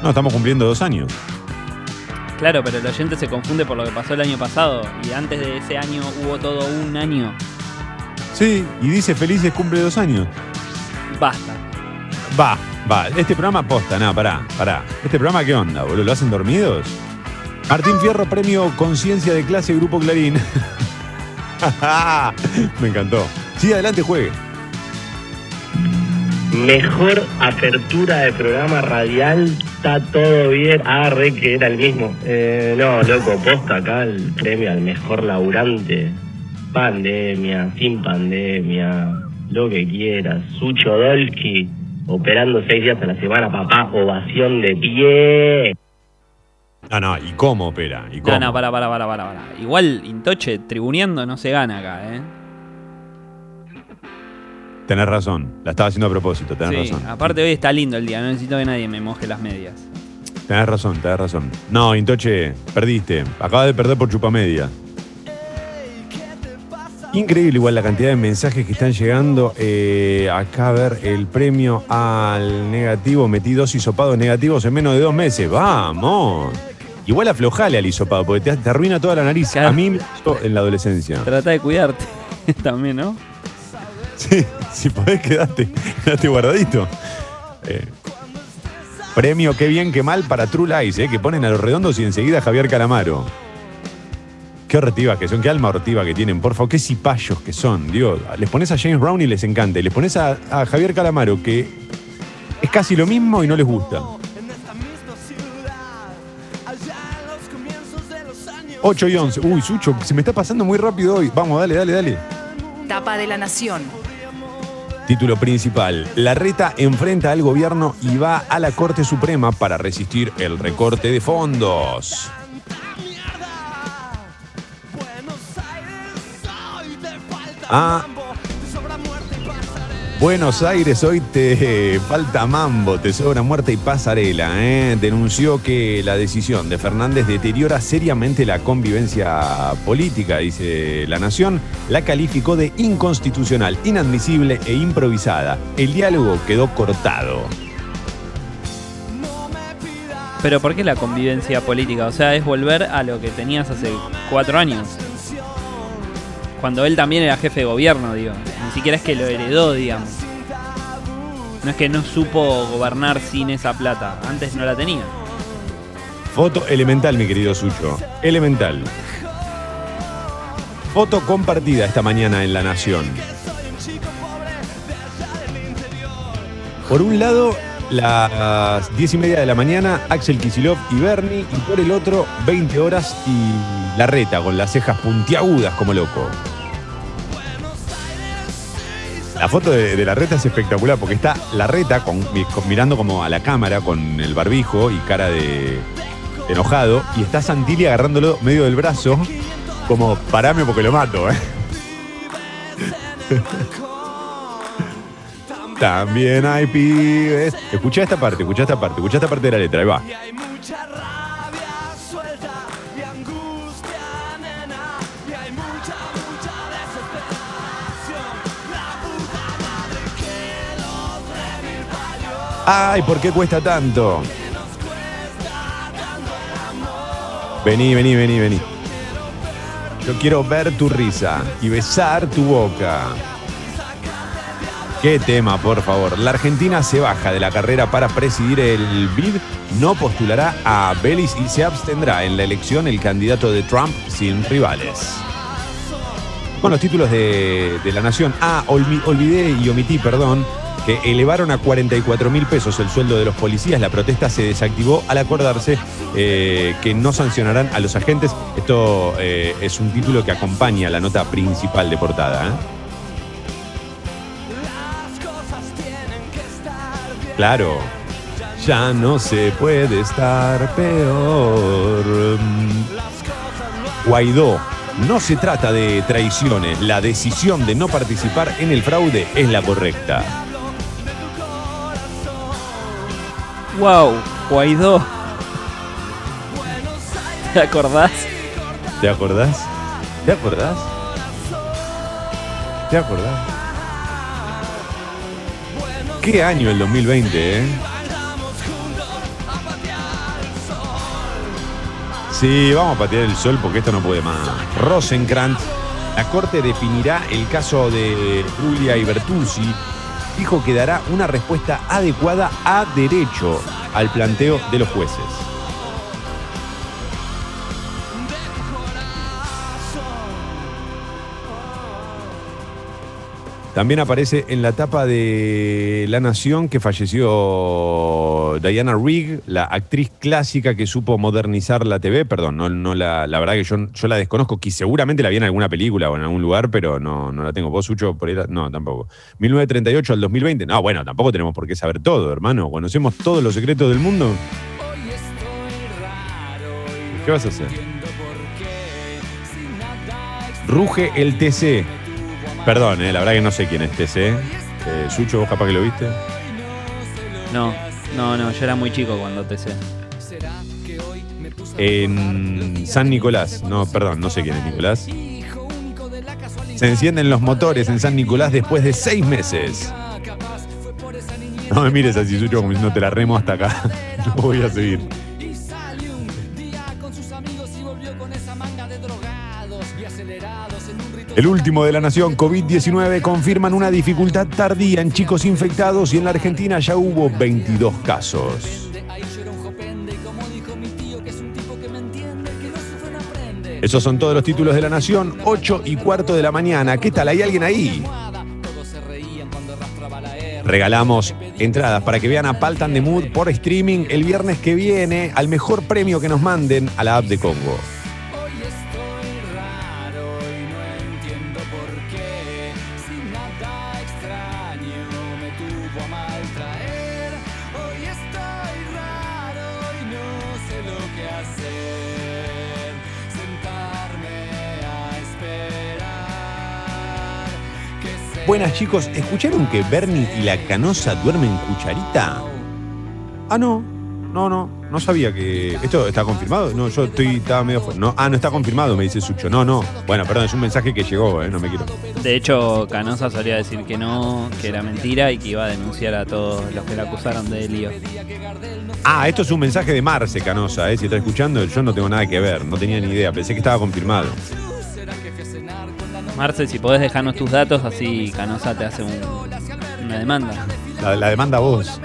No, estamos cumpliendo dos años. Claro, pero el oyente se confunde por lo que pasó el año pasado. Y antes de ese año hubo todo un año. Sí, y dice felices cumple dos años. Basta. Va, va. Este programa posta, nada, pará, pará. ¿Este programa qué onda, boludo? ¿Lo hacen dormidos? Martín Fierro, premio Conciencia de Clase Grupo Clarín. Me encantó. Sí, adelante, juegue. Mejor apertura de programa radial, está todo bien. Ah, re que era el mismo. Eh, no, loco, posta acá el premio al mejor laburante. Pandemia, sin pandemia, lo que quieras. Sucho Dolki, operando seis días a la semana, papá, ovación de pie. No, no, ¿y cómo opera? ¿Y cómo? No, no, para, para, para, para, para. Igual Intoche tribuneando no se gana acá, ¿eh? Tenés razón. La estaba haciendo a propósito, tenés Sí, razón. aparte hoy está lindo el día, no necesito que nadie me moje las medias. Tenés razón, tenés razón. No, Intoche, perdiste. Acabas de perder por chupamedia. Increíble igual la cantidad de mensajes que están llegando. Eh, acá a ver el premio al negativo. Metí dos hisopados negativos en menos de dos meses. ¡Vamos! Igual aflojale al hisopado, porque te, te arruina toda la nariz. Claro. A mí en la adolescencia. Trata de cuidarte también, ¿no? Sí, si podés, quedate, quedate guardadito. Eh, premio Qué bien, qué mal para True Lies, eh, que ponen a los redondos y enseguida Javier Calamaro. Qué hortivas que son, qué alma hortiva que tienen, por favor, qué cipayos que son, Dios. Les pones a James Brown y les encanta, y les pones a, a Javier Calamaro, que es casi lo mismo y no les gusta. 8 y 11. Uy, Sucho, se me está pasando muy rápido hoy. Vamos, dale, dale, dale. Tapa de la Nación. Título principal. La reta enfrenta al gobierno y va a la Corte Suprema para resistir el recorte de fondos. Ah. Buenos Aires, hoy te falta mambo, te sobra muerte y pasarela. ¿eh? Denunció que la decisión de Fernández deteriora seriamente la convivencia política, dice La Nación. La calificó de inconstitucional, inadmisible e improvisada. El diálogo quedó cortado. Pero ¿por qué la convivencia política? O sea, es volver a lo que tenías hace cuatro años. Cuando él también era jefe de gobierno, digo. Ni siquiera es que lo heredó, digamos. No es que no supo gobernar sin esa plata. Antes no la tenía. Foto elemental, mi querido Sucho. Elemental. Foto compartida esta mañana en La Nación. Por un lado, las 10 y media de la mañana, Axel Kisilov y Bernie, y por el otro, 20 horas y la reta con las cejas puntiagudas como loco. La foto de, de la reta es espectacular porque está la reta mirando como a la cámara con el barbijo y cara de enojado y está Santilli agarrándolo medio del brazo como parame porque lo mato. ¿eh? También hay pibes. Escucha esta parte, escucha esta parte, escucha esta parte de la letra, ahí va. Ay, ¿por qué cuesta tanto? Vení, vení, vení, vení. Yo quiero ver tu risa y besar tu boca. Qué tema, por favor. La Argentina se baja de la carrera para presidir el BID, no postulará a Belis y se abstendrá en la elección el candidato de Trump sin rivales. Con los títulos de, de la Nación. Ah, olvi- olvidé y omití, perdón, que elevaron a 44 mil pesos el sueldo de los policías. La protesta se desactivó al acordarse eh, que no sancionarán a los agentes. Esto eh, es un título que acompaña la nota principal de portada. ¿eh? Claro. Ya no se puede estar peor. Guaidó. No se trata de traiciones. La decisión de no participar en el fraude es la correcta. Wow, Guaidó. ¿Te acordás? ¿Te acordás? ¿Te acordás? ¿Te acordás? ¿Qué año el 2020, eh? Sí, vamos a patear el sol porque esto no puede más. Rosenkrantz, la corte definirá el caso de Julia y Bertuzzi. Dijo que dará una respuesta adecuada a derecho al planteo de los jueces. También aparece en la tapa de La Nación que falleció Diana Rigg, la actriz clásica que supo modernizar la TV. Perdón, no, no la, la verdad que yo, yo la desconozco, que seguramente la vi en alguna película o en algún lugar, pero no, no la tengo. ¿Vos, Sucho, por ahí? la- No, tampoco. 1938 al 2020. No, bueno, tampoco tenemos por qué saber todo, hermano. Conocemos todos los secretos del mundo. ¿Qué vas a hacer? Ruge el TC. Perdón, eh, la verdad que no sé quién es TC. Eh, Sucho, vos capaz que lo viste. No, no, no, yo era muy chico cuando sé. En San Nicolás. No, perdón, no sé quién es Nicolás. Se encienden los motores en San Nicolás después de seis meses. No me mires así, Sucho, como diciendo te la remo hasta acá. No voy a seguir. El último de la nación, COVID-19, confirman una dificultad tardía en chicos infectados y en la Argentina ya hubo 22 casos. Esos son todos los títulos de la nación, 8 y cuarto de la mañana. ¿Qué tal? ¿Hay alguien ahí? Regalamos entradas para que vean a Paltan de Mood por streaming el viernes que viene al mejor premio que nos manden a la app de Congo. Buenas chicos, ¿escucharon que Bernie y la canosa duermen cucharita? Ah, no, no, no, no sabía que. ¿Esto está confirmado? No, yo estoy, estaba medio. No, ah, no está confirmado, me dice Sucho. No, no. Bueno, perdón, es un mensaje que llegó, eh, no me quiero. De hecho, Canosa solía decir que no, que era mentira y que iba a denunciar a todos los que la acusaron de lío. Ah, esto es un mensaje de Marce Canosa, eh. Si está escuchando, yo no tengo nada que ver, no tenía ni idea, pensé que estaba confirmado. Marce, si podés dejarnos tus datos, así Canosa te hace un- una demanda. La, la demanda vos.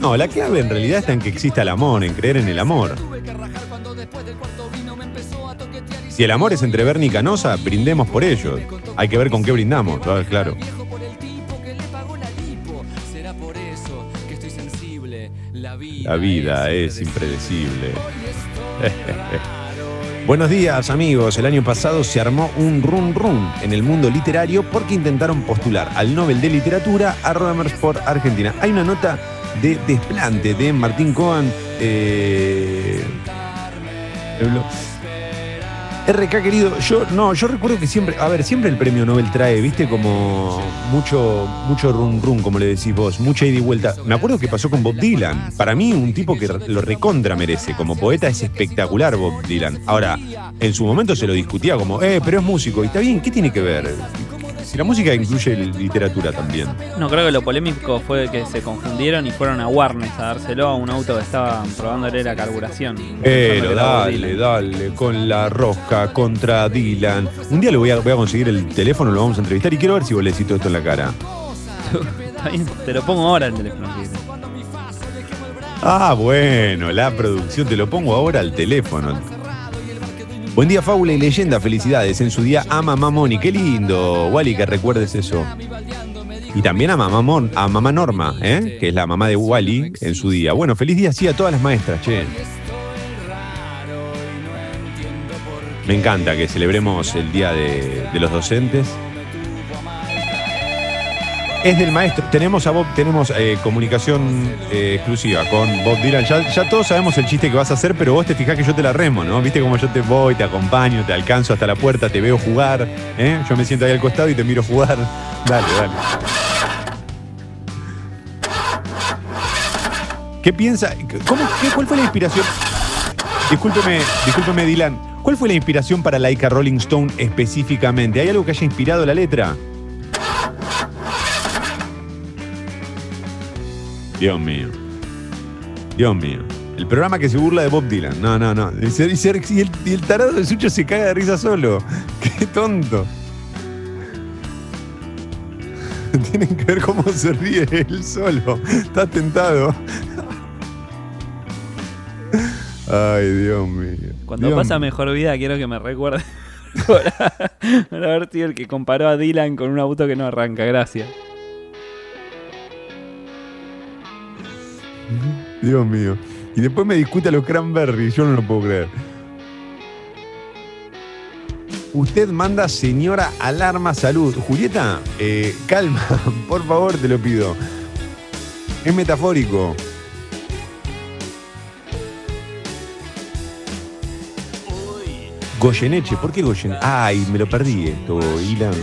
No, la clave en realidad está en que exista el amor, en creer en el amor. Si el amor es entre Bernie y Canosa, brindemos por ellos. Hay que ver con qué brindamos, claro. La vida es impredecible. Buenos días amigos, el año pasado se armó un run run en el mundo literario porque intentaron postular al Nobel de Literatura a Roemers por Argentina. Hay una nota de desplante de Martín Cohen. eh, RK querido, yo no, yo recuerdo que siempre, a ver, siempre el premio Nobel trae, viste, como mucho, mucho run run, como le decís vos, mucha ida y vuelta. Me acuerdo que pasó con Bob Dylan. Para mí, un tipo que lo recontra merece. Como poeta es espectacular Bob Dylan. Ahora, en su momento se lo discutía como, eh, pero es músico. Y está bien, ¿qué tiene que ver? Si la música incluye literatura también. No, creo que lo polémico fue que se confundieron y fueron a Warnes a dárselo a un auto que estaban probándole la carburación. Pero dale, dale, con la rosca contra Dylan. Un día le voy a, voy a conseguir el teléfono, lo vamos a entrevistar y quiero ver si vos le todo esto en la cara. Está bien, Te lo pongo ahora el teléfono. Ah, bueno, la producción, te lo pongo ahora al teléfono. Buen día, Fábula y Leyenda, felicidades. En su día a Mamá Moni, qué lindo, Wally, que recuerdes eso. Y también a Mamá, a mamá Norma, ¿eh? que es la mamá de Wally en su día. Bueno, feliz día sí a todas las maestras, che. Me encanta que celebremos el Día de, de los Docentes. Es del maestro. Tenemos a Bob, tenemos eh, comunicación eh, exclusiva con Bob Dylan. Ya, todos sabemos el chiste que vas a hacer, pero vos te fijás que yo te la remo, ¿no? Viste como yo te voy, te acompaño, te alcanzo hasta la puerta, te veo jugar, ¿eh? Yo me siento ahí al costado y te miro jugar. Dale, dale. ¿Qué piensa? ¿Cómo, qué- ¿Cuál fue la inspiración? Discúlpeme, discúlpeme, Dylan. ¿Cuál fue la inspiración para Laika Rolling Stone específicamente? ¿Hay algo que haya inspirado la letra? Dios mío. Dios mío. El programa que se burla de Bob Dylan. No, no, no. Y, y el, y el tarado de Sucho se caga de risa solo. Qué tonto. Tienen que ver cómo se ríe él solo. Está tentado. Ay, Dios mío. Cuando Dios pasa mío. mejor vida, quiero que me recuerde por haber sido el que comparó a Dylan con un auto que no arranca. Gracias. Dios mío. Y después me discute a los cranberries, yo no lo puedo creer. Usted manda señora alarma salud. Julieta, eh, calma, por favor, te lo pido. Es metafórico. Goyeneche, ¿por qué Goyeneche? Ay, me lo perdí esto, Ilan.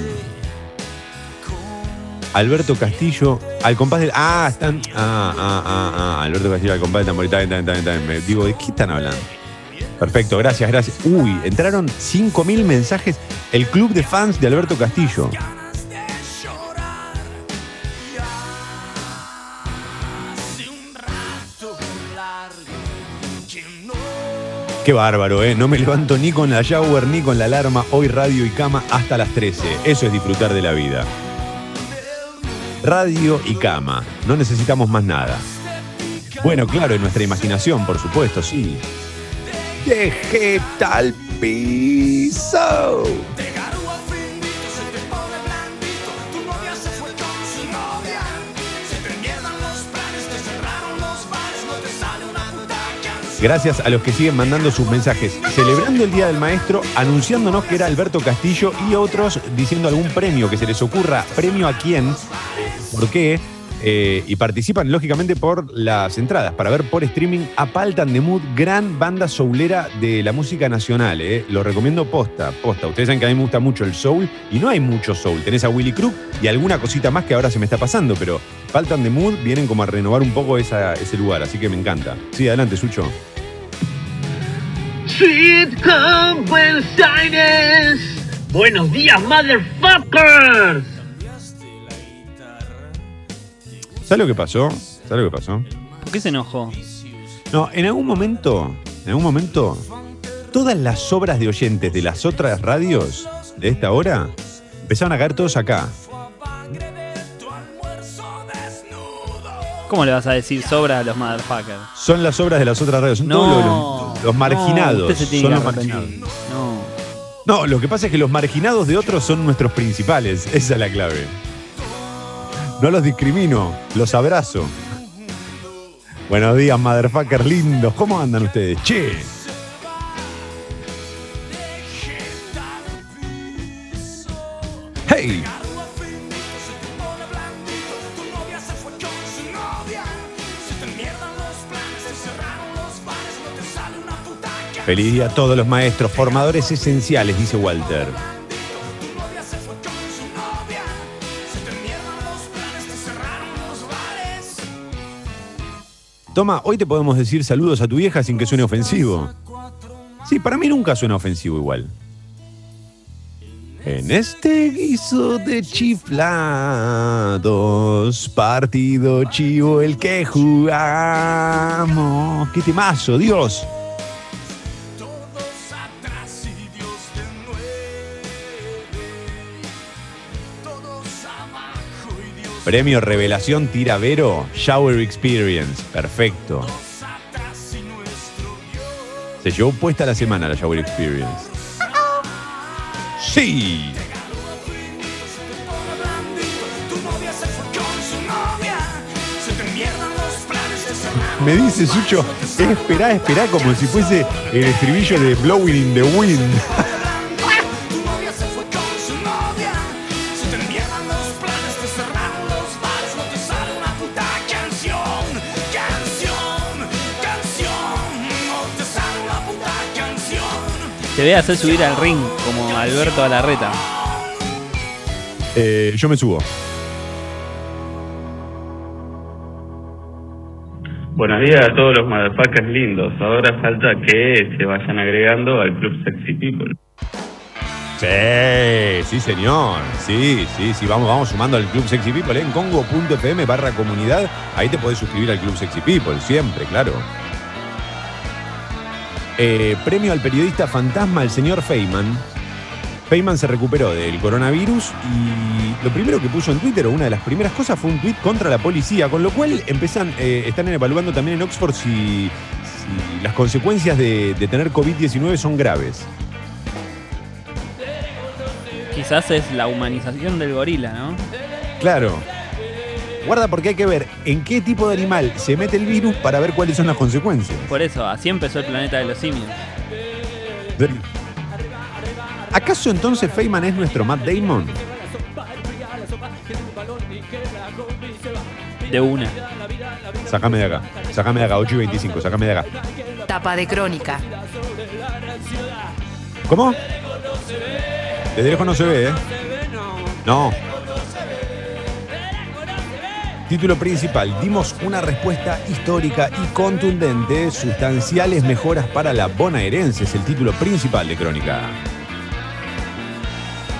Alberto Castillo, al compás del. Ah, están. Ah, ah, ah, ah. Alberto Castillo, al compás del tambor. Está bien, está bien, está bien. Me digo, ¿de qué están hablando? Perfecto, gracias, gracias. Uy, entraron 5.000 mensajes. El club de fans de Alberto Castillo. Qué bárbaro, ¿eh? No me levanto ni con la shower ni con la alarma. Hoy radio y cama hasta las 13. Eso es disfrutar de la vida. Radio y cama. No necesitamos más nada. Bueno, claro, en nuestra imaginación, por supuesto, sí. Deje tal piso. Gracias a los que siguen mandando sus mensajes, celebrando el Día del Maestro, anunciándonos que era Alberto Castillo y otros diciendo algún premio que se les ocurra. ¿Premio a quién? ¿Por qué? Eh, y participan, lógicamente, por las entradas para ver por streaming a Paltan de Mood, gran banda soulera de la música nacional. eh. Lo recomiendo posta, posta. Ustedes saben que a mí me gusta mucho el soul y no hay mucho soul. Tenés a Willy Crook y alguna cosita más que ahora se me está pasando, pero Paltan de Mood vienen como a renovar un poco ese lugar, así que me encanta. Sí, adelante, Sucho. Sweet Home Buenos. Buenos días, motherfuckers. ¿Sabes lo que pasó? ¿Sabes lo que pasó? ¿Por qué se enojó? No, en algún momento, en algún momento, todas las obras de oyentes de las otras radios de esta hora empezaron a caer todos acá. ¿Cómo le vas a decir sobra a los motherfuckers? Son las obras de las otras radios, son No, todos los, los- los marginados. no, son los marginados. No. No, lo que pasa es que los marginados de otros son nuestros principales. Esa es la clave. No los discrimino, los abrazo. Buenos días, motherfuckers lindos. ¿Cómo andan ustedes? Che. Hey. Feliz día a todos los maestros, formadores esenciales, dice Walter. Toma, hoy te podemos decir saludos a tu vieja sin que suene ofensivo. Sí, para mí nunca suena ofensivo igual. En este guiso de chiflados, partido chivo el que jugamos. ¡Qué temazo, Dios! Premio Revelación Tiravero, Shower Experience. Perfecto. Se llevó puesta la semana la Shower Experience. Sí. Me dice Sucho, esperá, esperá, como si fuese el estribillo de Blowing in the Wind. Te voy a hacer subir al ring como Alberto Alarreta. Eh, yo me subo. Buenos días a todos los motherfuckers lindos. Ahora falta que se vayan agregando al Club Sexy People. Sí, sí, señor. Sí, sí, sí. Vamos, vamos sumando al Club Sexy People ¿eh? en congo.fm barra comunidad. Ahí te podés suscribir al Club Sexy People, siempre, claro. Eh, premio al periodista fantasma, el señor Feynman. Feynman se recuperó del coronavirus y lo primero que puso en Twitter, o una de las primeras cosas, fue un tweet contra la policía, con lo cual empiezan, eh, están evaluando también en Oxford si, si las consecuencias de, de tener COVID-19 son graves. Quizás es la humanización del gorila, ¿no? Claro. Guarda porque hay que ver en qué tipo de animal se mete el virus para ver cuáles son las consecuencias. Por eso, así empezó el planeta de los simios. ¿Acaso entonces Feynman es nuestro Matt Damon? De una. Sácame de acá, sácame de acá, 8 y 25, sácame de acá. Tapa de crónica. ¿Cómo? Desde lejos no se ve, ¿eh? No. Título principal. Dimos una respuesta histórica y contundente. Sustanciales mejoras para la bonaerense es el título principal de Crónica.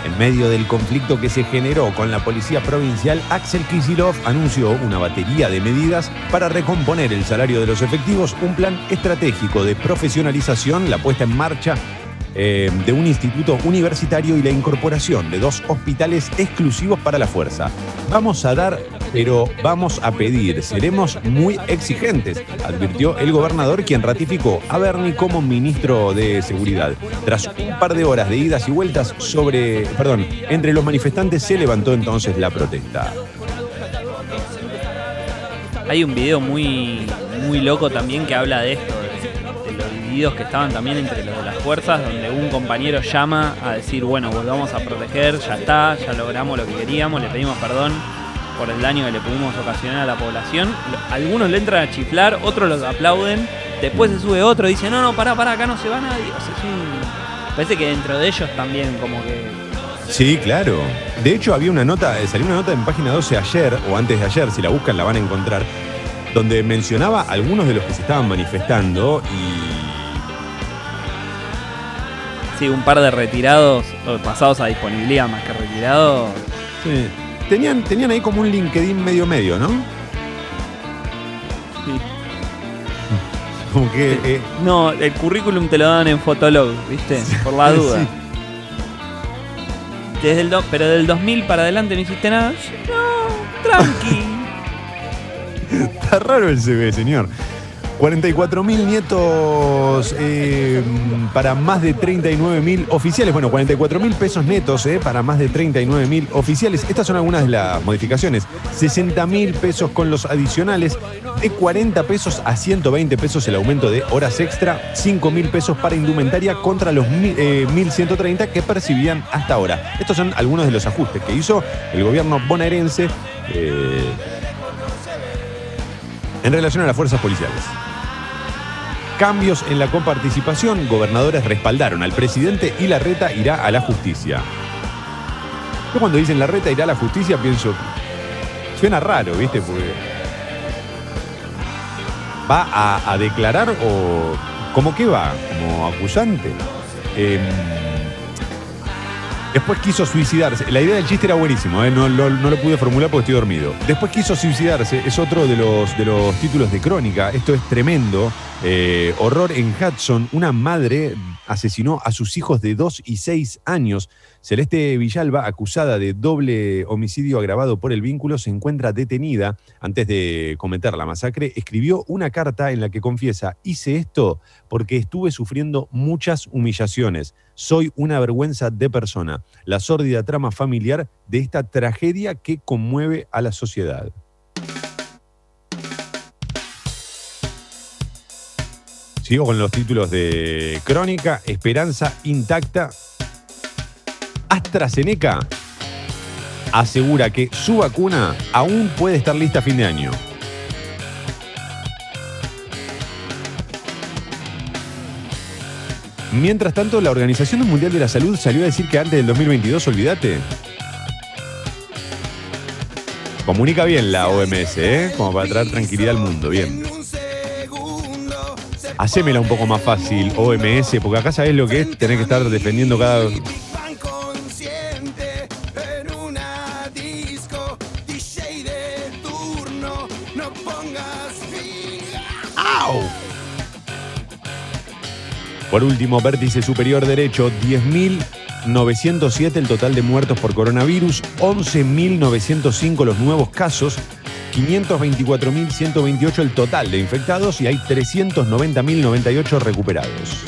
En medio del conflicto que se generó con la policía provincial, Axel Kisilov anunció una batería de medidas para recomponer el salario de los efectivos, un plan estratégico de profesionalización, la puesta en marcha eh, de un instituto universitario y la incorporación de dos hospitales exclusivos para la fuerza. Vamos a dar, pero vamos a pedir, seremos muy exigentes, advirtió el gobernador quien ratificó a Bernie como ministro de Seguridad. Tras un par de horas de idas y vueltas sobre, perdón, entre los manifestantes se levantó entonces la protesta. Hay un video muy, muy loco también que habla de esto, que estaban también entre los de las fuerzas, donde un compañero llama a decir, bueno, volvamos a proteger, ya está, ya logramos lo que queríamos, le pedimos perdón por el daño que le pudimos ocasionar a la población. Algunos le entran a chiflar, otros los aplauden, después se sube otro y dice, no, no, pará, pará, acá no se va nadie. O Parece que dentro de ellos también como que Sí, claro. De hecho, había una nota, eh, salió una nota en página 12 ayer, o antes de ayer, si la buscan la van a encontrar, donde mencionaba algunos de los que se estaban manifestando y Sí, un par de retirados, o pasados a disponibilidad más que retirados. sí, tenían, tenían ahí como un LinkedIn medio medio, ¿no? Sí. Como que... eh, No, el currículum te lo dan en Fotolog, ¿viste? Por la duda. Sí. Desde el do- pero del 2000 para adelante no hiciste nada. No, tranqui. Está raro el CV, señor. 44 mil nietos eh, para más de 39 mil oficiales. Bueno, 44 mil pesos netos eh, para más de 39 mil oficiales. Estas son algunas de las modificaciones. 60 mil pesos con los adicionales. De 40 pesos a 120 pesos el aumento de horas extra. 5 mil pesos para indumentaria contra los eh, 1.130 que percibían hasta ahora. Estos son algunos de los ajustes que hizo el gobierno bonaerense. eh, en relación a las fuerzas policiales. Cambios en la coparticipación, gobernadores respaldaron al presidente y la reta irá a la justicia. Yo cuando dicen la reta irá a la justicia pienso, suena raro, ¿viste? Porque va a, declarar o como que va, como acusante. Em, Después quiso suicidarse. La idea del chiste era buenísimo, ¿eh? no, lo- pude formular porque estoy dormido. Después quiso suicidarse. Es otro de los, de los títulos de crónica. Esto es tremendo. Eh, horror en Hudson. Una madre asesinó a sus hijos de 2 y 6 años. Celeste Villalba, acusada de doble homicidio agravado por el vínculo, se encuentra detenida. Antes de cometer la masacre, escribió una carta en la que confiesa, hice esto porque estuve sufriendo muchas humillaciones. Soy una vergüenza de persona. La sórdida trama familiar de esta tragedia que conmueve a la sociedad. Sigo con los títulos de Crónica, Esperanza intacta. AstraZeneca asegura que su vacuna aún puede estar lista a fin de año. Mientras tanto, la Organización Mundial de la Salud salió a decir que antes del 2022, olvídate. Comunica bien la OMS, ¿eh? Como para traer tranquilidad al mundo, bien. Hacémela un poco más fácil, OMS, porque acá sabés lo que es tener que estar defendiendo cada. Por último, vértice superior derecho, 10.907 el total de muertos por coronavirus, 11.905 los nuevos casos, 524.128 el total de infectados y hay 390.098 recuperados.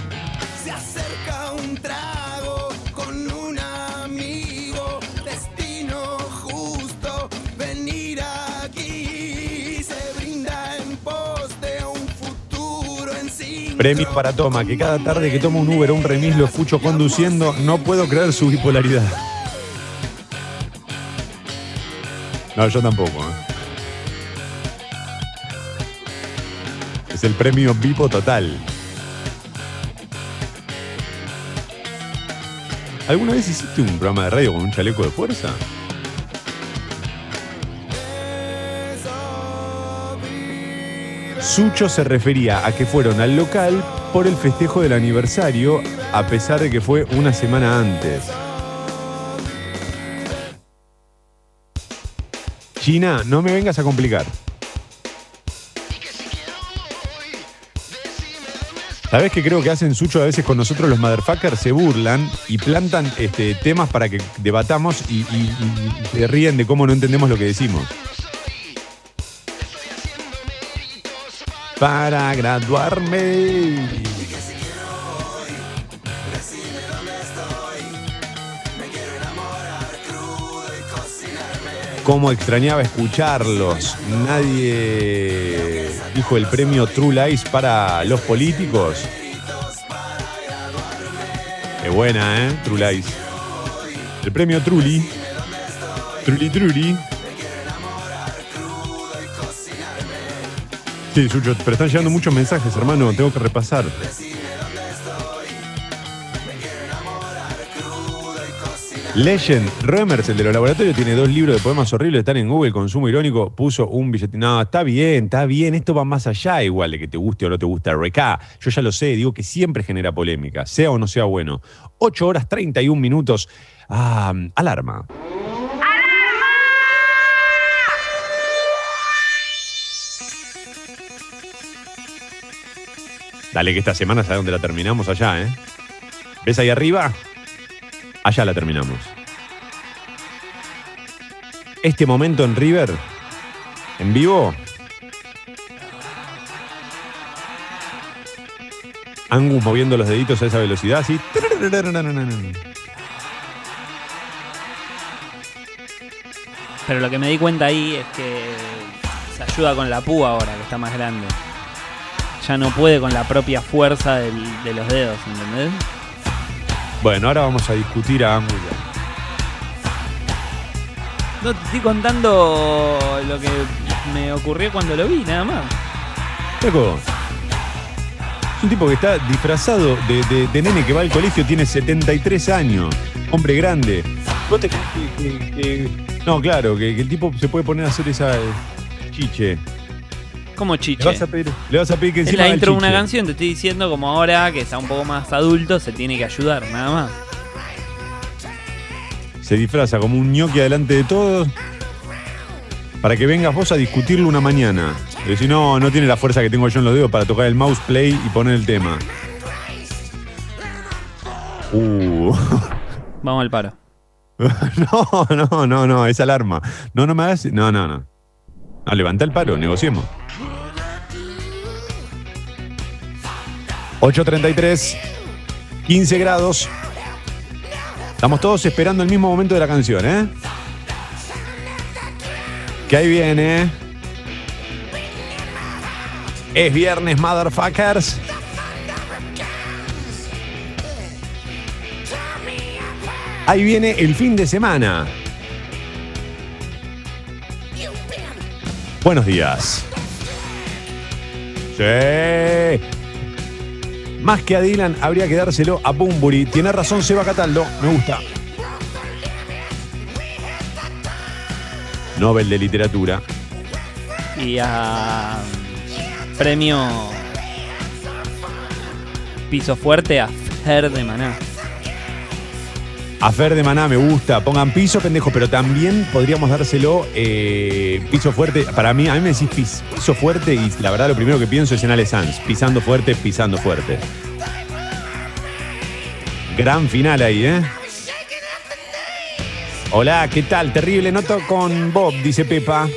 Premio para Toma, que cada tarde que tomo un Uber o un remis lo escucho conduciendo, no puedo creer su bipolaridad. No, yo tampoco. ¿eh? Es el premio Bipo Total. ¿Alguna vez hiciste un programa de radio con un chaleco de fuerza? Sucho se refería a que fueron al local por el festejo del aniversario, a pesar de que fue una semana antes. China, no me vengas a complicar. ¿Sabes qué creo que hacen Sucho a veces con nosotros los motherfuckers? Se burlan y plantan este, temas para que debatamos y, y- y se ríen de cómo no entendemos lo que decimos. Para graduarme. Cómo extrañaba escucharlos. Nadie dijo el premio True Lies para los políticos. Qué buena, ¿eh? True Lies. El premio Trulli. Trulli Trulli. Sí, Sucho, pero están llegando muchos mensajes, hermano. Tengo que repasar. Legend, Remers, el de los laboratorios, tiene dos libros de poemas horribles, están en Google, consumo irónico, puso un billete. No, está bien, está bien, esto va más allá igual de que te guste o no te guste RK. Yo ya lo sé, digo que siempre genera polémica, sea o no sea bueno. 8 horas 31 minutos. Ah, alarma. Dale que esta semana sabes dónde la terminamos allá, ¿eh? ¿Ves ahí arriba? Allá la terminamos. Este momento en River, en vivo, Angus moviendo los deditos a esa velocidad, así. Pero lo que me di cuenta ahí es que se ayuda con la púa ahora, que está más grande. Ya no puede con la propia fuerza del- de los dedos, ¿entendés? Bueno, ahora vamos a discutir a Angus. No te estoy contando lo que me ocurrió cuando lo vi, nada más. Loco, es un tipo que está disfrazado de, de- de nene que va al colegio, tiene 73 años, hombre grande. ¿Vos te crees que, que- que- No, claro, que, que el tipo se puede poner a hacer esa eh, chiche. Como Le chiche. vas a pedir, le vas a pedir que encima la intro de una canción, te estoy diciendo como ahora que está un poco más adulto, se tiene que ayudar, nada más. Se disfraza como un ñoqui delante de todos para que vengas vos a discutirlo una mañana. Y decir, no, no tiene la fuerza que tengo yo en los dedos para tocar el mouse play y poner el tema. Uh. Vamos al paro. No, no, no, no, es alarma. No, no me hagas. No, no, no. No, levanta el paro, negociemos. 8.33, 15 grados. Estamos todos esperando el mismo momento de la canción, ¿eh? Que ahí viene. Es viernes, motherfuckers. Ahí viene el fin de semana. Buenos días. Sí. Más que a Dylan, habría que dárselo a Bumburi. Tiene razón Seba Cataldo, me gusta. Nobel de Literatura. Y a premio piso fuerte a Fer de Maná. A de Maná me gusta. Pongan piso, pendejo, pero también podríamos dárselo eh, piso fuerte. Para mí, a mí me decís pis- piso fuerte y la verdad lo primero que pienso es en Ale Sanz. Pisando fuerte, pisando fuerte. Gran final ahí, ¿eh? Hola, ¿qué tal? Terrible noto con Bob, dice Pepa.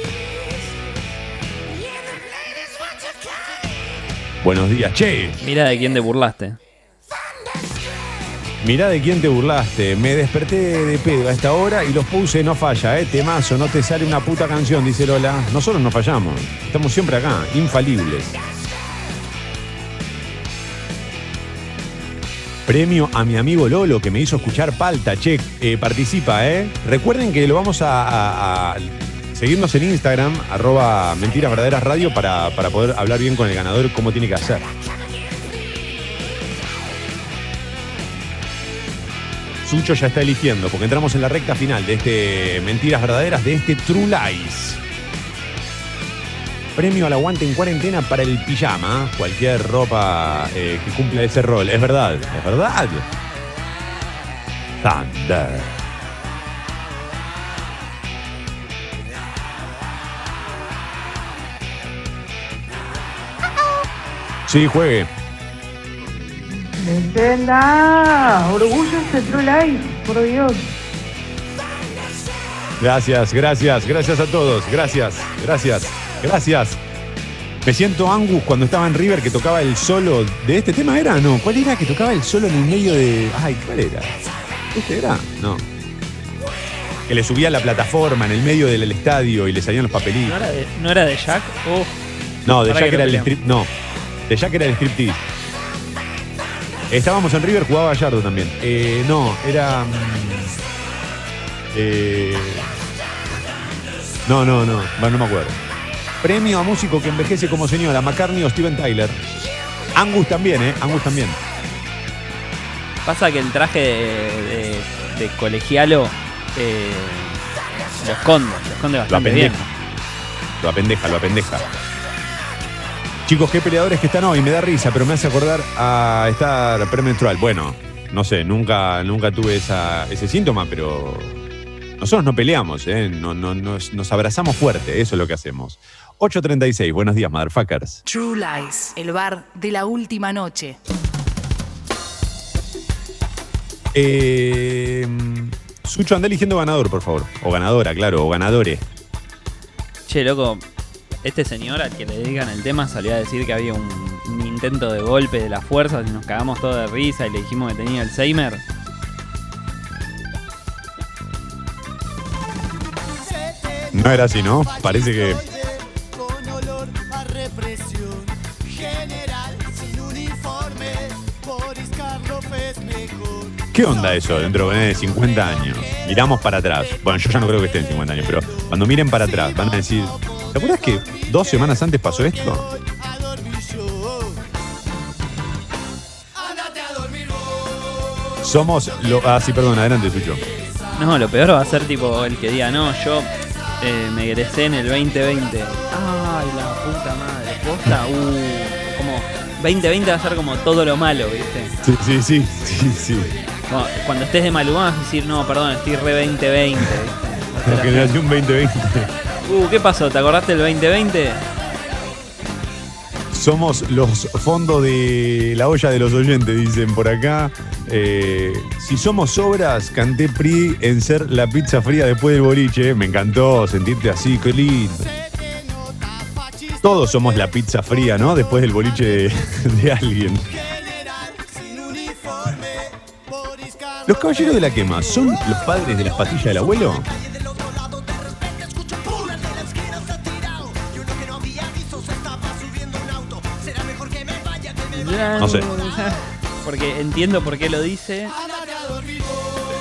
Buenos días. Che, Mira de quién te burlaste. Mirá de quién te burlaste. Me desperté de pedo a esta hora y los puse, no falla, ¿eh? Temazo, no te sale una puta canción, dice Lola. Nosotros no fallamos. Estamos siempre acá, infalibles. Premio a mi amigo Lolo que me hizo escuchar palta. Che, eh, participa, ¿eh? Recuerden que lo vamos a, seguirnos en Instagram, arroba mentiras radio, para, para poder hablar bien con el ganador cómo tiene que hacer. Sucho ya está eligiendo, porque entramos en la recta final de este Mentiras Verdaderas, de este True Lies. Premio al aguante en cuarentena para el pijama. Cualquier ropa eh, que cumpla ese rol. Es verdad, es verdad. Thunder. Sí, juegue. Nintendo, orgullo ese True Life, por Dios. Gracias, gracias, gracias a todos. Gracias, gracias, gracias. Me siento Angus cuando estaba en River que tocaba el solo de este tema, ¿era? No, ¿cuál era que tocaba el solo en el medio de. Ay, ¿cuál era? ¿Este era? No. Que le subía a la plataforma en el medio del estadio y le salían los ¿No papelitos. era de, no era de Jack? Oh, No, de Jack era no el strip. No, de Jack era el striptease. Estábamos en River, jugaba Gallardo también. Eh, no, era. mm, eh, no, no, no, bueno, no me acuerdo. Premio a músico que envejece como señora, McCartney o Steven Tyler. Angus también, ¿eh? Angus también. Pasa que el traje de, de- de colegialo eh, lo esconde, lo esconde Lo bastante bien. apendeja. Lo apendeja, lo apendeja. Chicos, qué peleadores que están hoy. Me da risa, pero me hace acordar a estar premenstrual. Bueno, no sé, nunca, nunca tuve esa- ese síntoma, pero nosotros no peleamos, ¿eh? No- no- nos, nos abrazamos fuerte, eso es lo que hacemos. 8.36, buenos días, motherfuckers. True Lies, el bar de la última noche. Eh, Sucho, anda eligiendo ganador, por favor. O ganadora, claro, o ganadores. Che, loco, este señor al que le dedican el tema salió a decir que había un, intento de golpe de las fuerzas y nos cagamos todos de risa y le dijimos que tenía Alzheimer. No era así, ¿no? Parece que. ¿Qué onda eso dentro de 50 años? Miramos para atrás. Bueno, yo ya no creo que esté en 50 años, pero cuando miren para atrás van a decir, ¿te acuerdas que dos semanas antes pasó esto? Somos lo. Ah, sí, perdón, adelante, Sucho. No, lo peor va a ser tipo el que diga, no, yo eh, me egresé en el 2020. Ay, la puta madre, posta, uh, como 2020 va a ser como todo lo malo, ¿viste? Sí, sí, sí, sí, sí. Como cuando estés de mal humor vas a decir, no, perdón, estoy re 2020, ¿viste? Va a ser La generación 2020. Uh, ¿qué pasó? ¿Te acordaste del 2020? Somos los fondos de la olla de los oyentes, dicen por acá. Eh, si somos sobras, canté PRI en ser la pizza fría después del boliche. Me encantó sentirte así, qué lindo. Todos somos la pizza fría, ¿no? Después del boliche de, de alguien. ¿Los caballeros de la quema son los padres de las pastillas del abuelo? No sé. Porque entiendo por qué lo dice.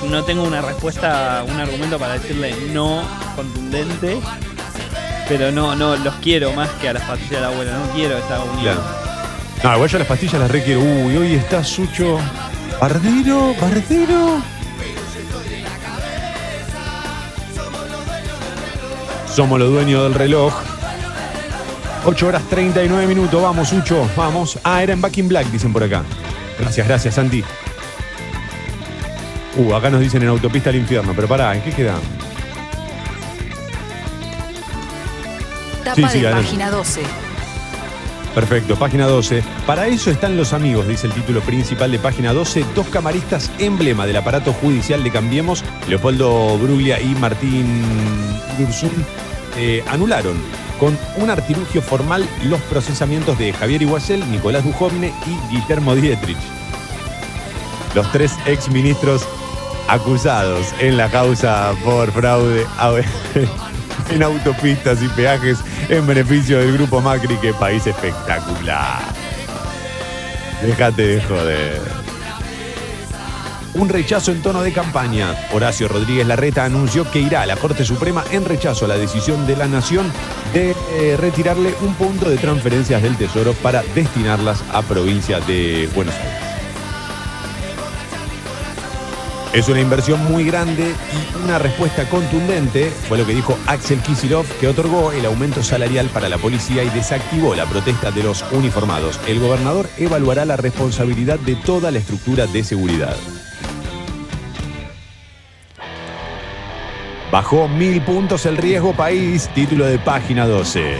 No tengo una respuesta, un argumento para decirle no contundente. Pero no, no, los quiero más que a las pastillas de la abuela. No quiero esa unión. Claro. No, igual yo las pastillas las requiero. Uy, hoy está Sucho. Bardero, Bardero. Somos los dueños del reloj. 8 horas 39 minutos. Vamos, Sucho. Vamos. Ah, era en Back in Black, dicen por acá. Gracias, gracias, Santi. Uh, acá nos dicen en autopista al infierno. Pero pará, ¿en qué queda? Tapa Sí, sí, de página 12. Perfecto, página 12. Para eso están los amigos, dice el título principal de página 12. Dos camaristas emblema del aparato judicial de Cambiemos, Leopoldo Bruglia y Martín Ursun, eh, anularon con un artilugio formal los procesamientos de Javier Iguacel, Nicolás Dujovne y Guillermo Dietrich. Los tres exministros acusados en la causa por fraude en autopistas y peajes en beneficio del grupo Macri, que país espectacular. Déjate de joder. Un rechazo en tono de campaña. Horacio Rodríguez Larreta anunció que irá a la Corte Suprema en rechazo a la decisión de la Nación de eh, retirarle un punto de transferencias del Tesoro para destinarlas a provincia de Buenos Aires. Es una inversión muy grande y una respuesta contundente, fue lo que dijo Axel Kisilov, que otorgó el aumento salarial para la policía y desactivó la protesta de los uniformados. El gobernador evaluará la responsabilidad de toda la estructura de seguridad. Bajó mil puntos el riesgo país, título de página 12.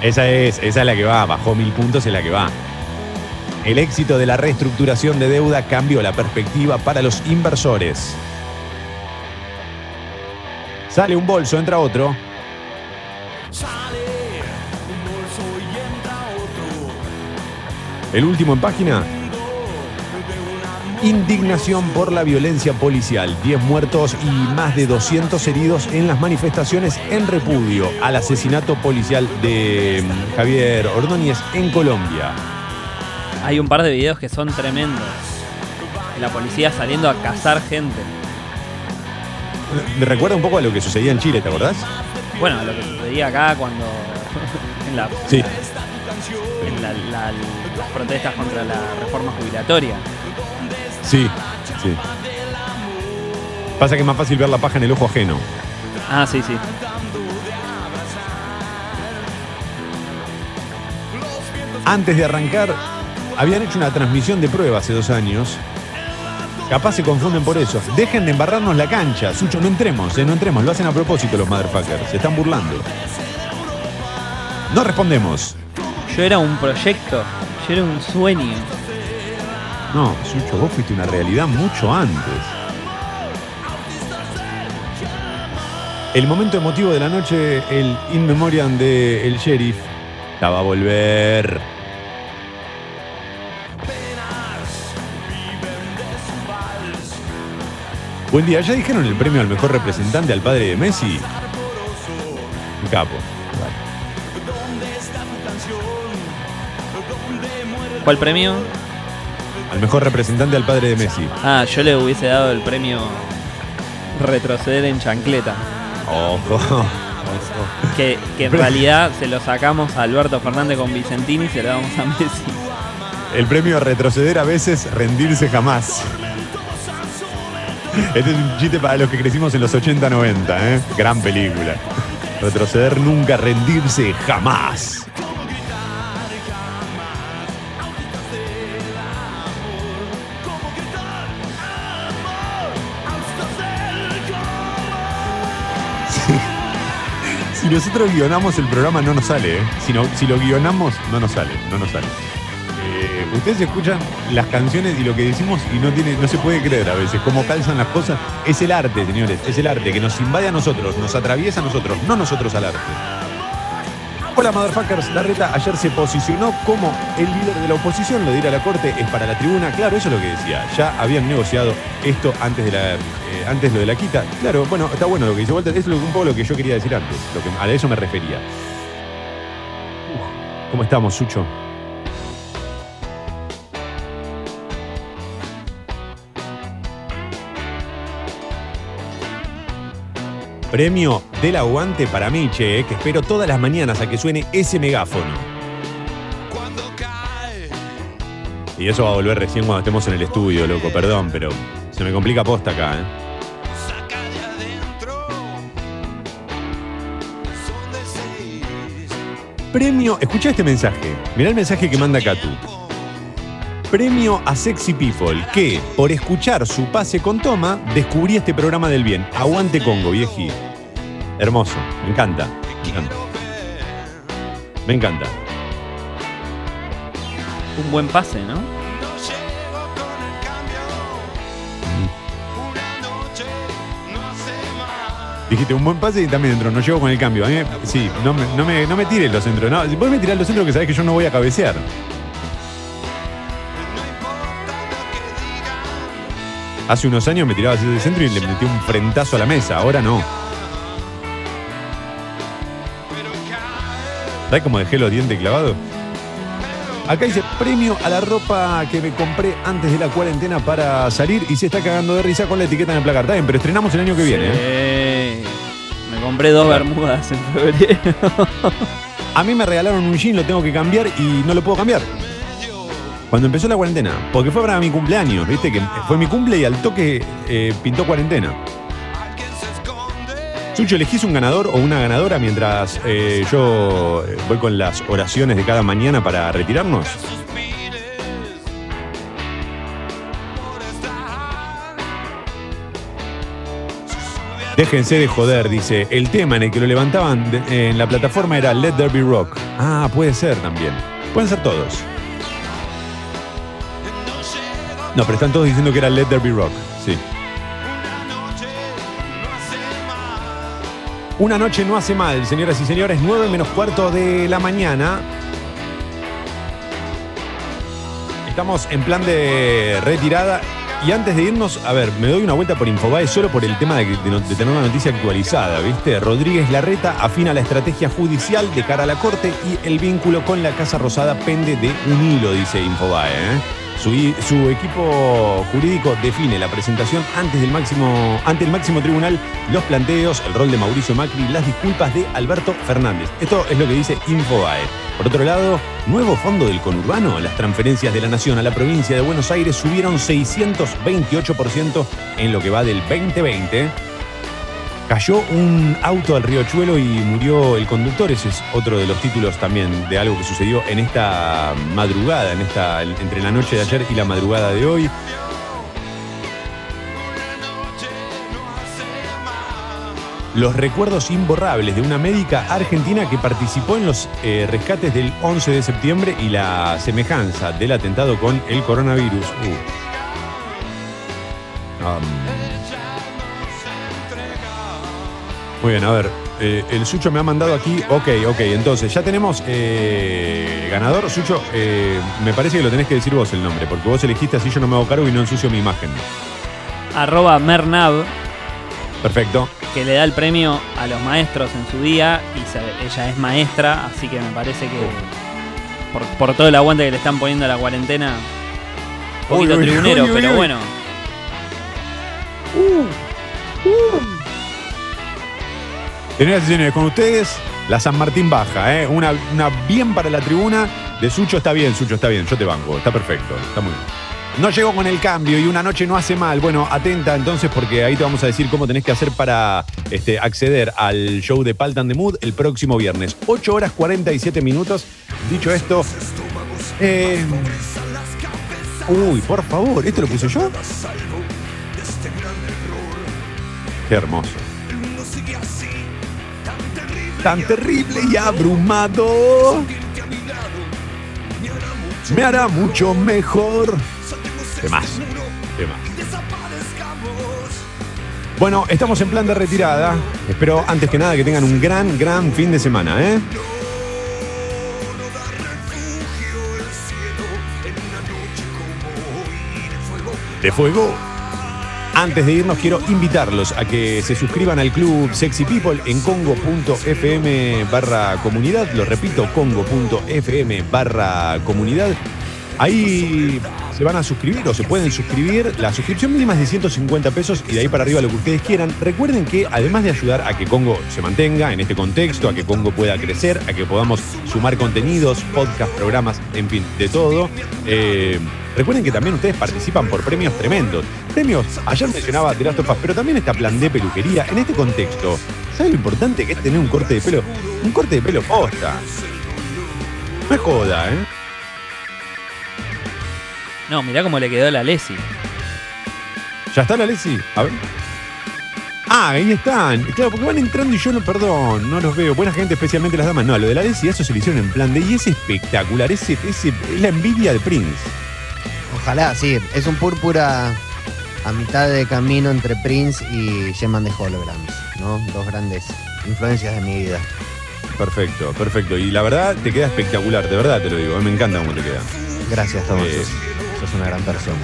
Esa es, esa es la que va, bajó mil puntos es la que va. El éxito de la reestructuración de deuda cambió la perspectiva para los inversores. Sale un bolso, entra otro. El último en página. Indignación por la violencia policial. 10 muertos y más de 200 heridos en las manifestaciones en repudio al asesinato policial de mm, Javier Ordóñez en Colombia. Hay un par de videos que son tremendos. La policía saliendo a cazar gente. Me recuerda un poco a lo que sucedía en Chile, ¿te acordás? Bueno, lo que sucedía acá cuando. en la, Sí. en la- la- las protestas contra la reforma jubilatoria. Sí, sí. Pasa que es más fácil ver la paja en el ojo ajeno. Ah, sí, sí. Antes de arrancar, habían hecho una transmisión de prueba hace dos años. Capaz se confunden por eso. Dejen de embarrarnos la cancha. Sucho, no entremos, eh, no entremos. Lo hacen a propósito los motherfuckers. Se están burlando. No respondemos. Yo era un proyecto, yo era un sueño. No, Sucho, vos fuiste una realidad mucho antes. El momento emotivo de la noche, el in memoriam de el sheriff, la va a volver. Buen día, ¿ya dijeron el premio al mejor representante al padre de Messi? Un capo. ¿Cuál premio? Al mejor representante al padre de Messi. Ah, yo le hubiese dado el premio retroceder en chancleta. Ojo. Que, que en realidad se lo sacamos a Alberto Fernández con Vicentini y se lo damos a Messi. El premio a retroceder a veces, rendirse jamás. Este es un chiste para los que crecimos en los 80-90, ¿eh? Gran película. Retroceder nunca, rendirse jamás. Si nosotros guionamos el programa no nos sale, ¿eh? Si, no- si lo guionamos no nos sale, no nos sale. Eh, ustedes escuchan las canciones y lo que decimos y no tiene, no se puede creer a veces cómo calzan las cosas. Es el arte, señores, es el arte que nos invade a nosotros, nos atraviesa a nosotros, no nosotros al arte. Hola, motherfuckers. Larreta ayer se posicionó como el líder de la oposición. Lo de ir a la corte es para la tribuna. Claro, eso es lo que decía. Ya habían negociado esto antes de la, eh, antes lo de la quita. Claro, bueno, está bueno lo que dice Walter. Es un poco lo que yo quería decir antes. Lo que, a eso me refería. Uf, ¿Cómo estamos, Sucho? Premio del aguante para mí, che, eh, que espero todas las mañanas a que suene ese megáfono. Y eso va a volver recién cuando estemos en el estudio, loco. Perdón, pero se me complica posta acá, ¿eh? Premio, escucha este mensaje. Mirá el mensaje que manda Katu. Premio a Sexy People, que por escuchar su pase con toma, descubrí este programa del bien. Aguante Congo, vieji. Hermoso, me encanta. Me encanta. Me encanta. Un buen pase, ¿no? Dijiste un buen pase y también entró. No llego con el cambio. A mí, me- sí, no me, no, me, no me tires los centros. No, vos me tirás los centros que sabés que yo no voy a cabecear. Hace unos años me tiraba hacia el centro y le metí un frentazo a la mesa. Ahora no. ¿Sabes cómo dejé los dientes clavados? Acá dice premio a la ropa que me compré antes de la cuarentena para salir y se está cagando de risa con la etiqueta en el placar. Está bien, pero estrenamos el año que viene. ¿eh? Me compré dos bermudas en febrero. A mí me regalaron un jean, lo tengo que cambiar y no lo puedo cambiar. Cuando empezó la cuarentena, porque fue para mi cumpleaños, viste que fue mi cumple y al toque eh, pintó cuarentena. Sucho, ¿elegís un ganador o una ganadora mientras eh, yo eh, voy con las oraciones de cada mañana para retirarnos? Déjense de joder, dice. El tema en el que lo levantaban en la plataforma era Let There Be Rock. Ah, puede ser también. Pueden ser todos. No, pero están todos diciendo que era Let There Be Rock. Sí. Una noche no hace mal, señoras y señores. 9 menos cuarto de la mañana. Estamos en plan de retirada. Y antes de irnos, a ver, me doy una vuelta por Infobae solo por el tema de, de tener una noticia actualizada, ¿viste? Rodríguez Larreta afina la estrategia judicial de cara a la corte y el vínculo con la Casa Rosada pende de un hilo, dice Infobae. ¿eh? Su, equipo jurídico define la presentación antes del máximo, ante el máximo tribunal, los planteos, el rol de Mauricio Macri, las disculpas de Alberto Fernández. Esto es lo que dice Infobae. Por otro lado, nuevo fondo del conurbano. Las transferencias de la Nación a la provincia de Buenos Aires subieron 628% en lo que va del 2020. Cayó un auto al riachuelo y murió el conductor. Ese es otro de los títulos también de algo que sucedió en esta madrugada, en esta, entre la noche de ayer y la madrugada de hoy. Los recuerdos imborrables de una médica argentina que participó en los eh, rescates del 11 de septiembre y la semejanza del atentado con el coronavirus. Uh. Um, Muy bien, a ver. eh, el Sucho me ha mandado aquí. Ok, ok. Entonces, ya tenemos eh, ganador. Sucho, eh, me parece que lo tenés que decir vos el nombre, porque vos elegiste así yo no me hago cargo y no ensucio mi imagen. Arroba Mernav, Perfecto. que le da el premio a los maestros en su día. Y se- ella es maestra, así que me parece que por, por todo el aguante que le están poniendo a la cuarentena, un poquito Uy, uy, tribunero, uy, uy, pero uy. bueno. Señoras y señores, con ustedes, la San Martín baja, ¿eh? Una, bien para la tribuna. De Sucho está bien, Sucho está bien, yo te banco, está perfecto, está muy bien. No llegó con el cambio y una noche no hace mal. Bueno, atenta entonces porque ahí te vamos a decir cómo tenés que hacer para este, acceder al show de Paltan de Mood el próximo viernes. 8 horas 47 minutos. Dicho esto, eh, uy, por favor, ¿esto lo puse yo? Qué hermoso. Tan terrible y abrumado. Me hará mucho mejor. ¿Qué más? ¿Qué más? Bueno, estamos en plan de retirada. Espero antes que nada que tengan un gran, gran fin de semana, ¿eh? De fuego. Antes de irnos quiero invitarlos a que se suscriban al club Sexy People en congo.fm barra comunidad. Lo repito, congo.fm barra comunidad. Ahí se van a suscribir o se pueden suscribir. La suscripción mínima es de 150 pesos y de ahí para arriba lo que ustedes quieran. Recuerden que además de ayudar a que Congo se mantenga en este contexto, a que Congo pueda crecer, a que podamos sumar contenidos, podcast, programas, en fin, de todo. eh, Recuerden que también ustedes participan por premios tremendos. Premios, ayer mencionaba of Us, pero también está Plan de Peluquería. En este contexto, ¿sabes lo importante que es tener un corte de pelo? Un corte de pelo posta. No es joda, ¿eh? No, mirá cómo le quedó la Lesi. ¿Ya está la Lesi? A ver. Ah, ahí están. Claro, porque van entrando y yo no, perdón, no los veo. Buena gente, especialmente las damas. No, lo de la Lesi, eso se lo hicieron en plan de. Y es espectacular. Ese, ese, es la envidia de Prince. Ojalá, sí. Es un púrpura a mitad de camino entre Prince y Geman de Holograms, ¿no? Dos grandes influencias de mi vida. Perfecto, perfecto. Y la verdad te queda espectacular, de verdad te lo digo. Me encanta cómo te queda. Gracias, Tomás. Eh, Sos una gran persona.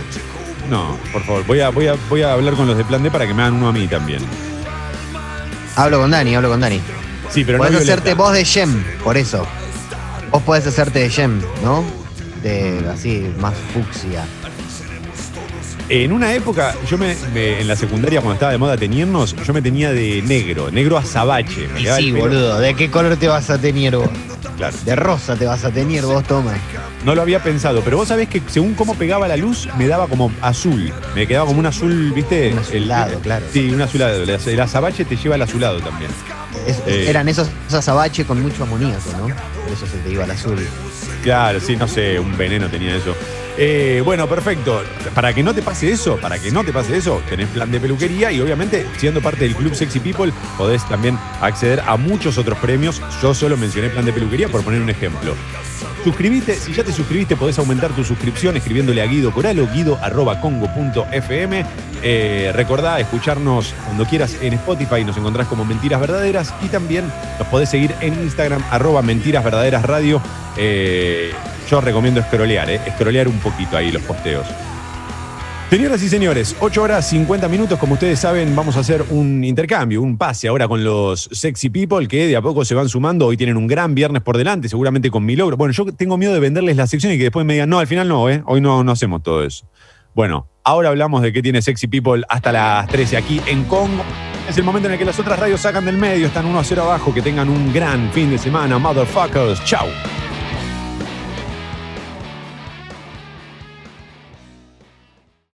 No, por favor, voy a, voy, a, voy a hablar con los de Plan D para que me hagan uno a mí también. Hablo con Dani, hablo con Dani. Sí, pero no Podés hacerte voz de Gem, por eso. Vos podés hacerte de Gem, ¿no? De así, más fucsia. En una época, yo me, me- en la secundaria, cuando estaba de moda teñirnos, yo me tenía de negro, negro azabache. Me Y quedaba el sí, pelo- boludo. ¿De qué color te vas a tener vos? Claro. De rosa te vas a tener vos, toma. No lo había pensado, pero vos sabés que según cómo pegaba la luz, me daba como azul. Me quedaba como un azul, ¿viste? Un azulado, claro. Sí, un azulado. El az- El azabache te lleva al azulado también. Es- Eh. Eran esos, esos azabache con mucho amoníaco, ¿no? Por eso se te iba al azul. Claro, sí, no sé, un veneno tenía eso. Eh, bueno, perfecto. Para que no te pase eso, para que no te pase eso, tenés plan de peluquería y obviamente, siendo parte del Club Sexy People, podés también acceder a muchos otros premios. Yo solo mencioné plan de peluquería por poner un ejemplo. Suscribite, si ya te suscribiste, podés aumentar tu suscripción escribiéndole a Guido Coral o guido.congo.fm. Eh, recordá escucharnos cuando quieras en Spotify, nos encontrás como Mentiras Verdaderas y también nos podés seguir en Instagram, arroba Mentiras Verdaderas Radio. Eh, yo recomiendo escrolear, eh, escrolear un poquito ahí los posteos. Señoras y señores, 8 horas 50 minutos, como ustedes saben, vamos a hacer un intercambio, un pase ahora con los sexy people que de a poco se van sumando. Hoy tienen un gran viernes por delante, seguramente con mi logro. Bueno, yo tengo miedo de venderles la sección y que después me digan, no, al final no, ¿eh? hoy no, no hacemos todo eso. Bueno, ahora hablamos de qué tiene sexy people hasta las 13 aquí en Congo. Es el momento en el que las otras radios sacan del medio, están 1 a 0 abajo. Que tengan un gran fin de semana, motherfuckers. Chau.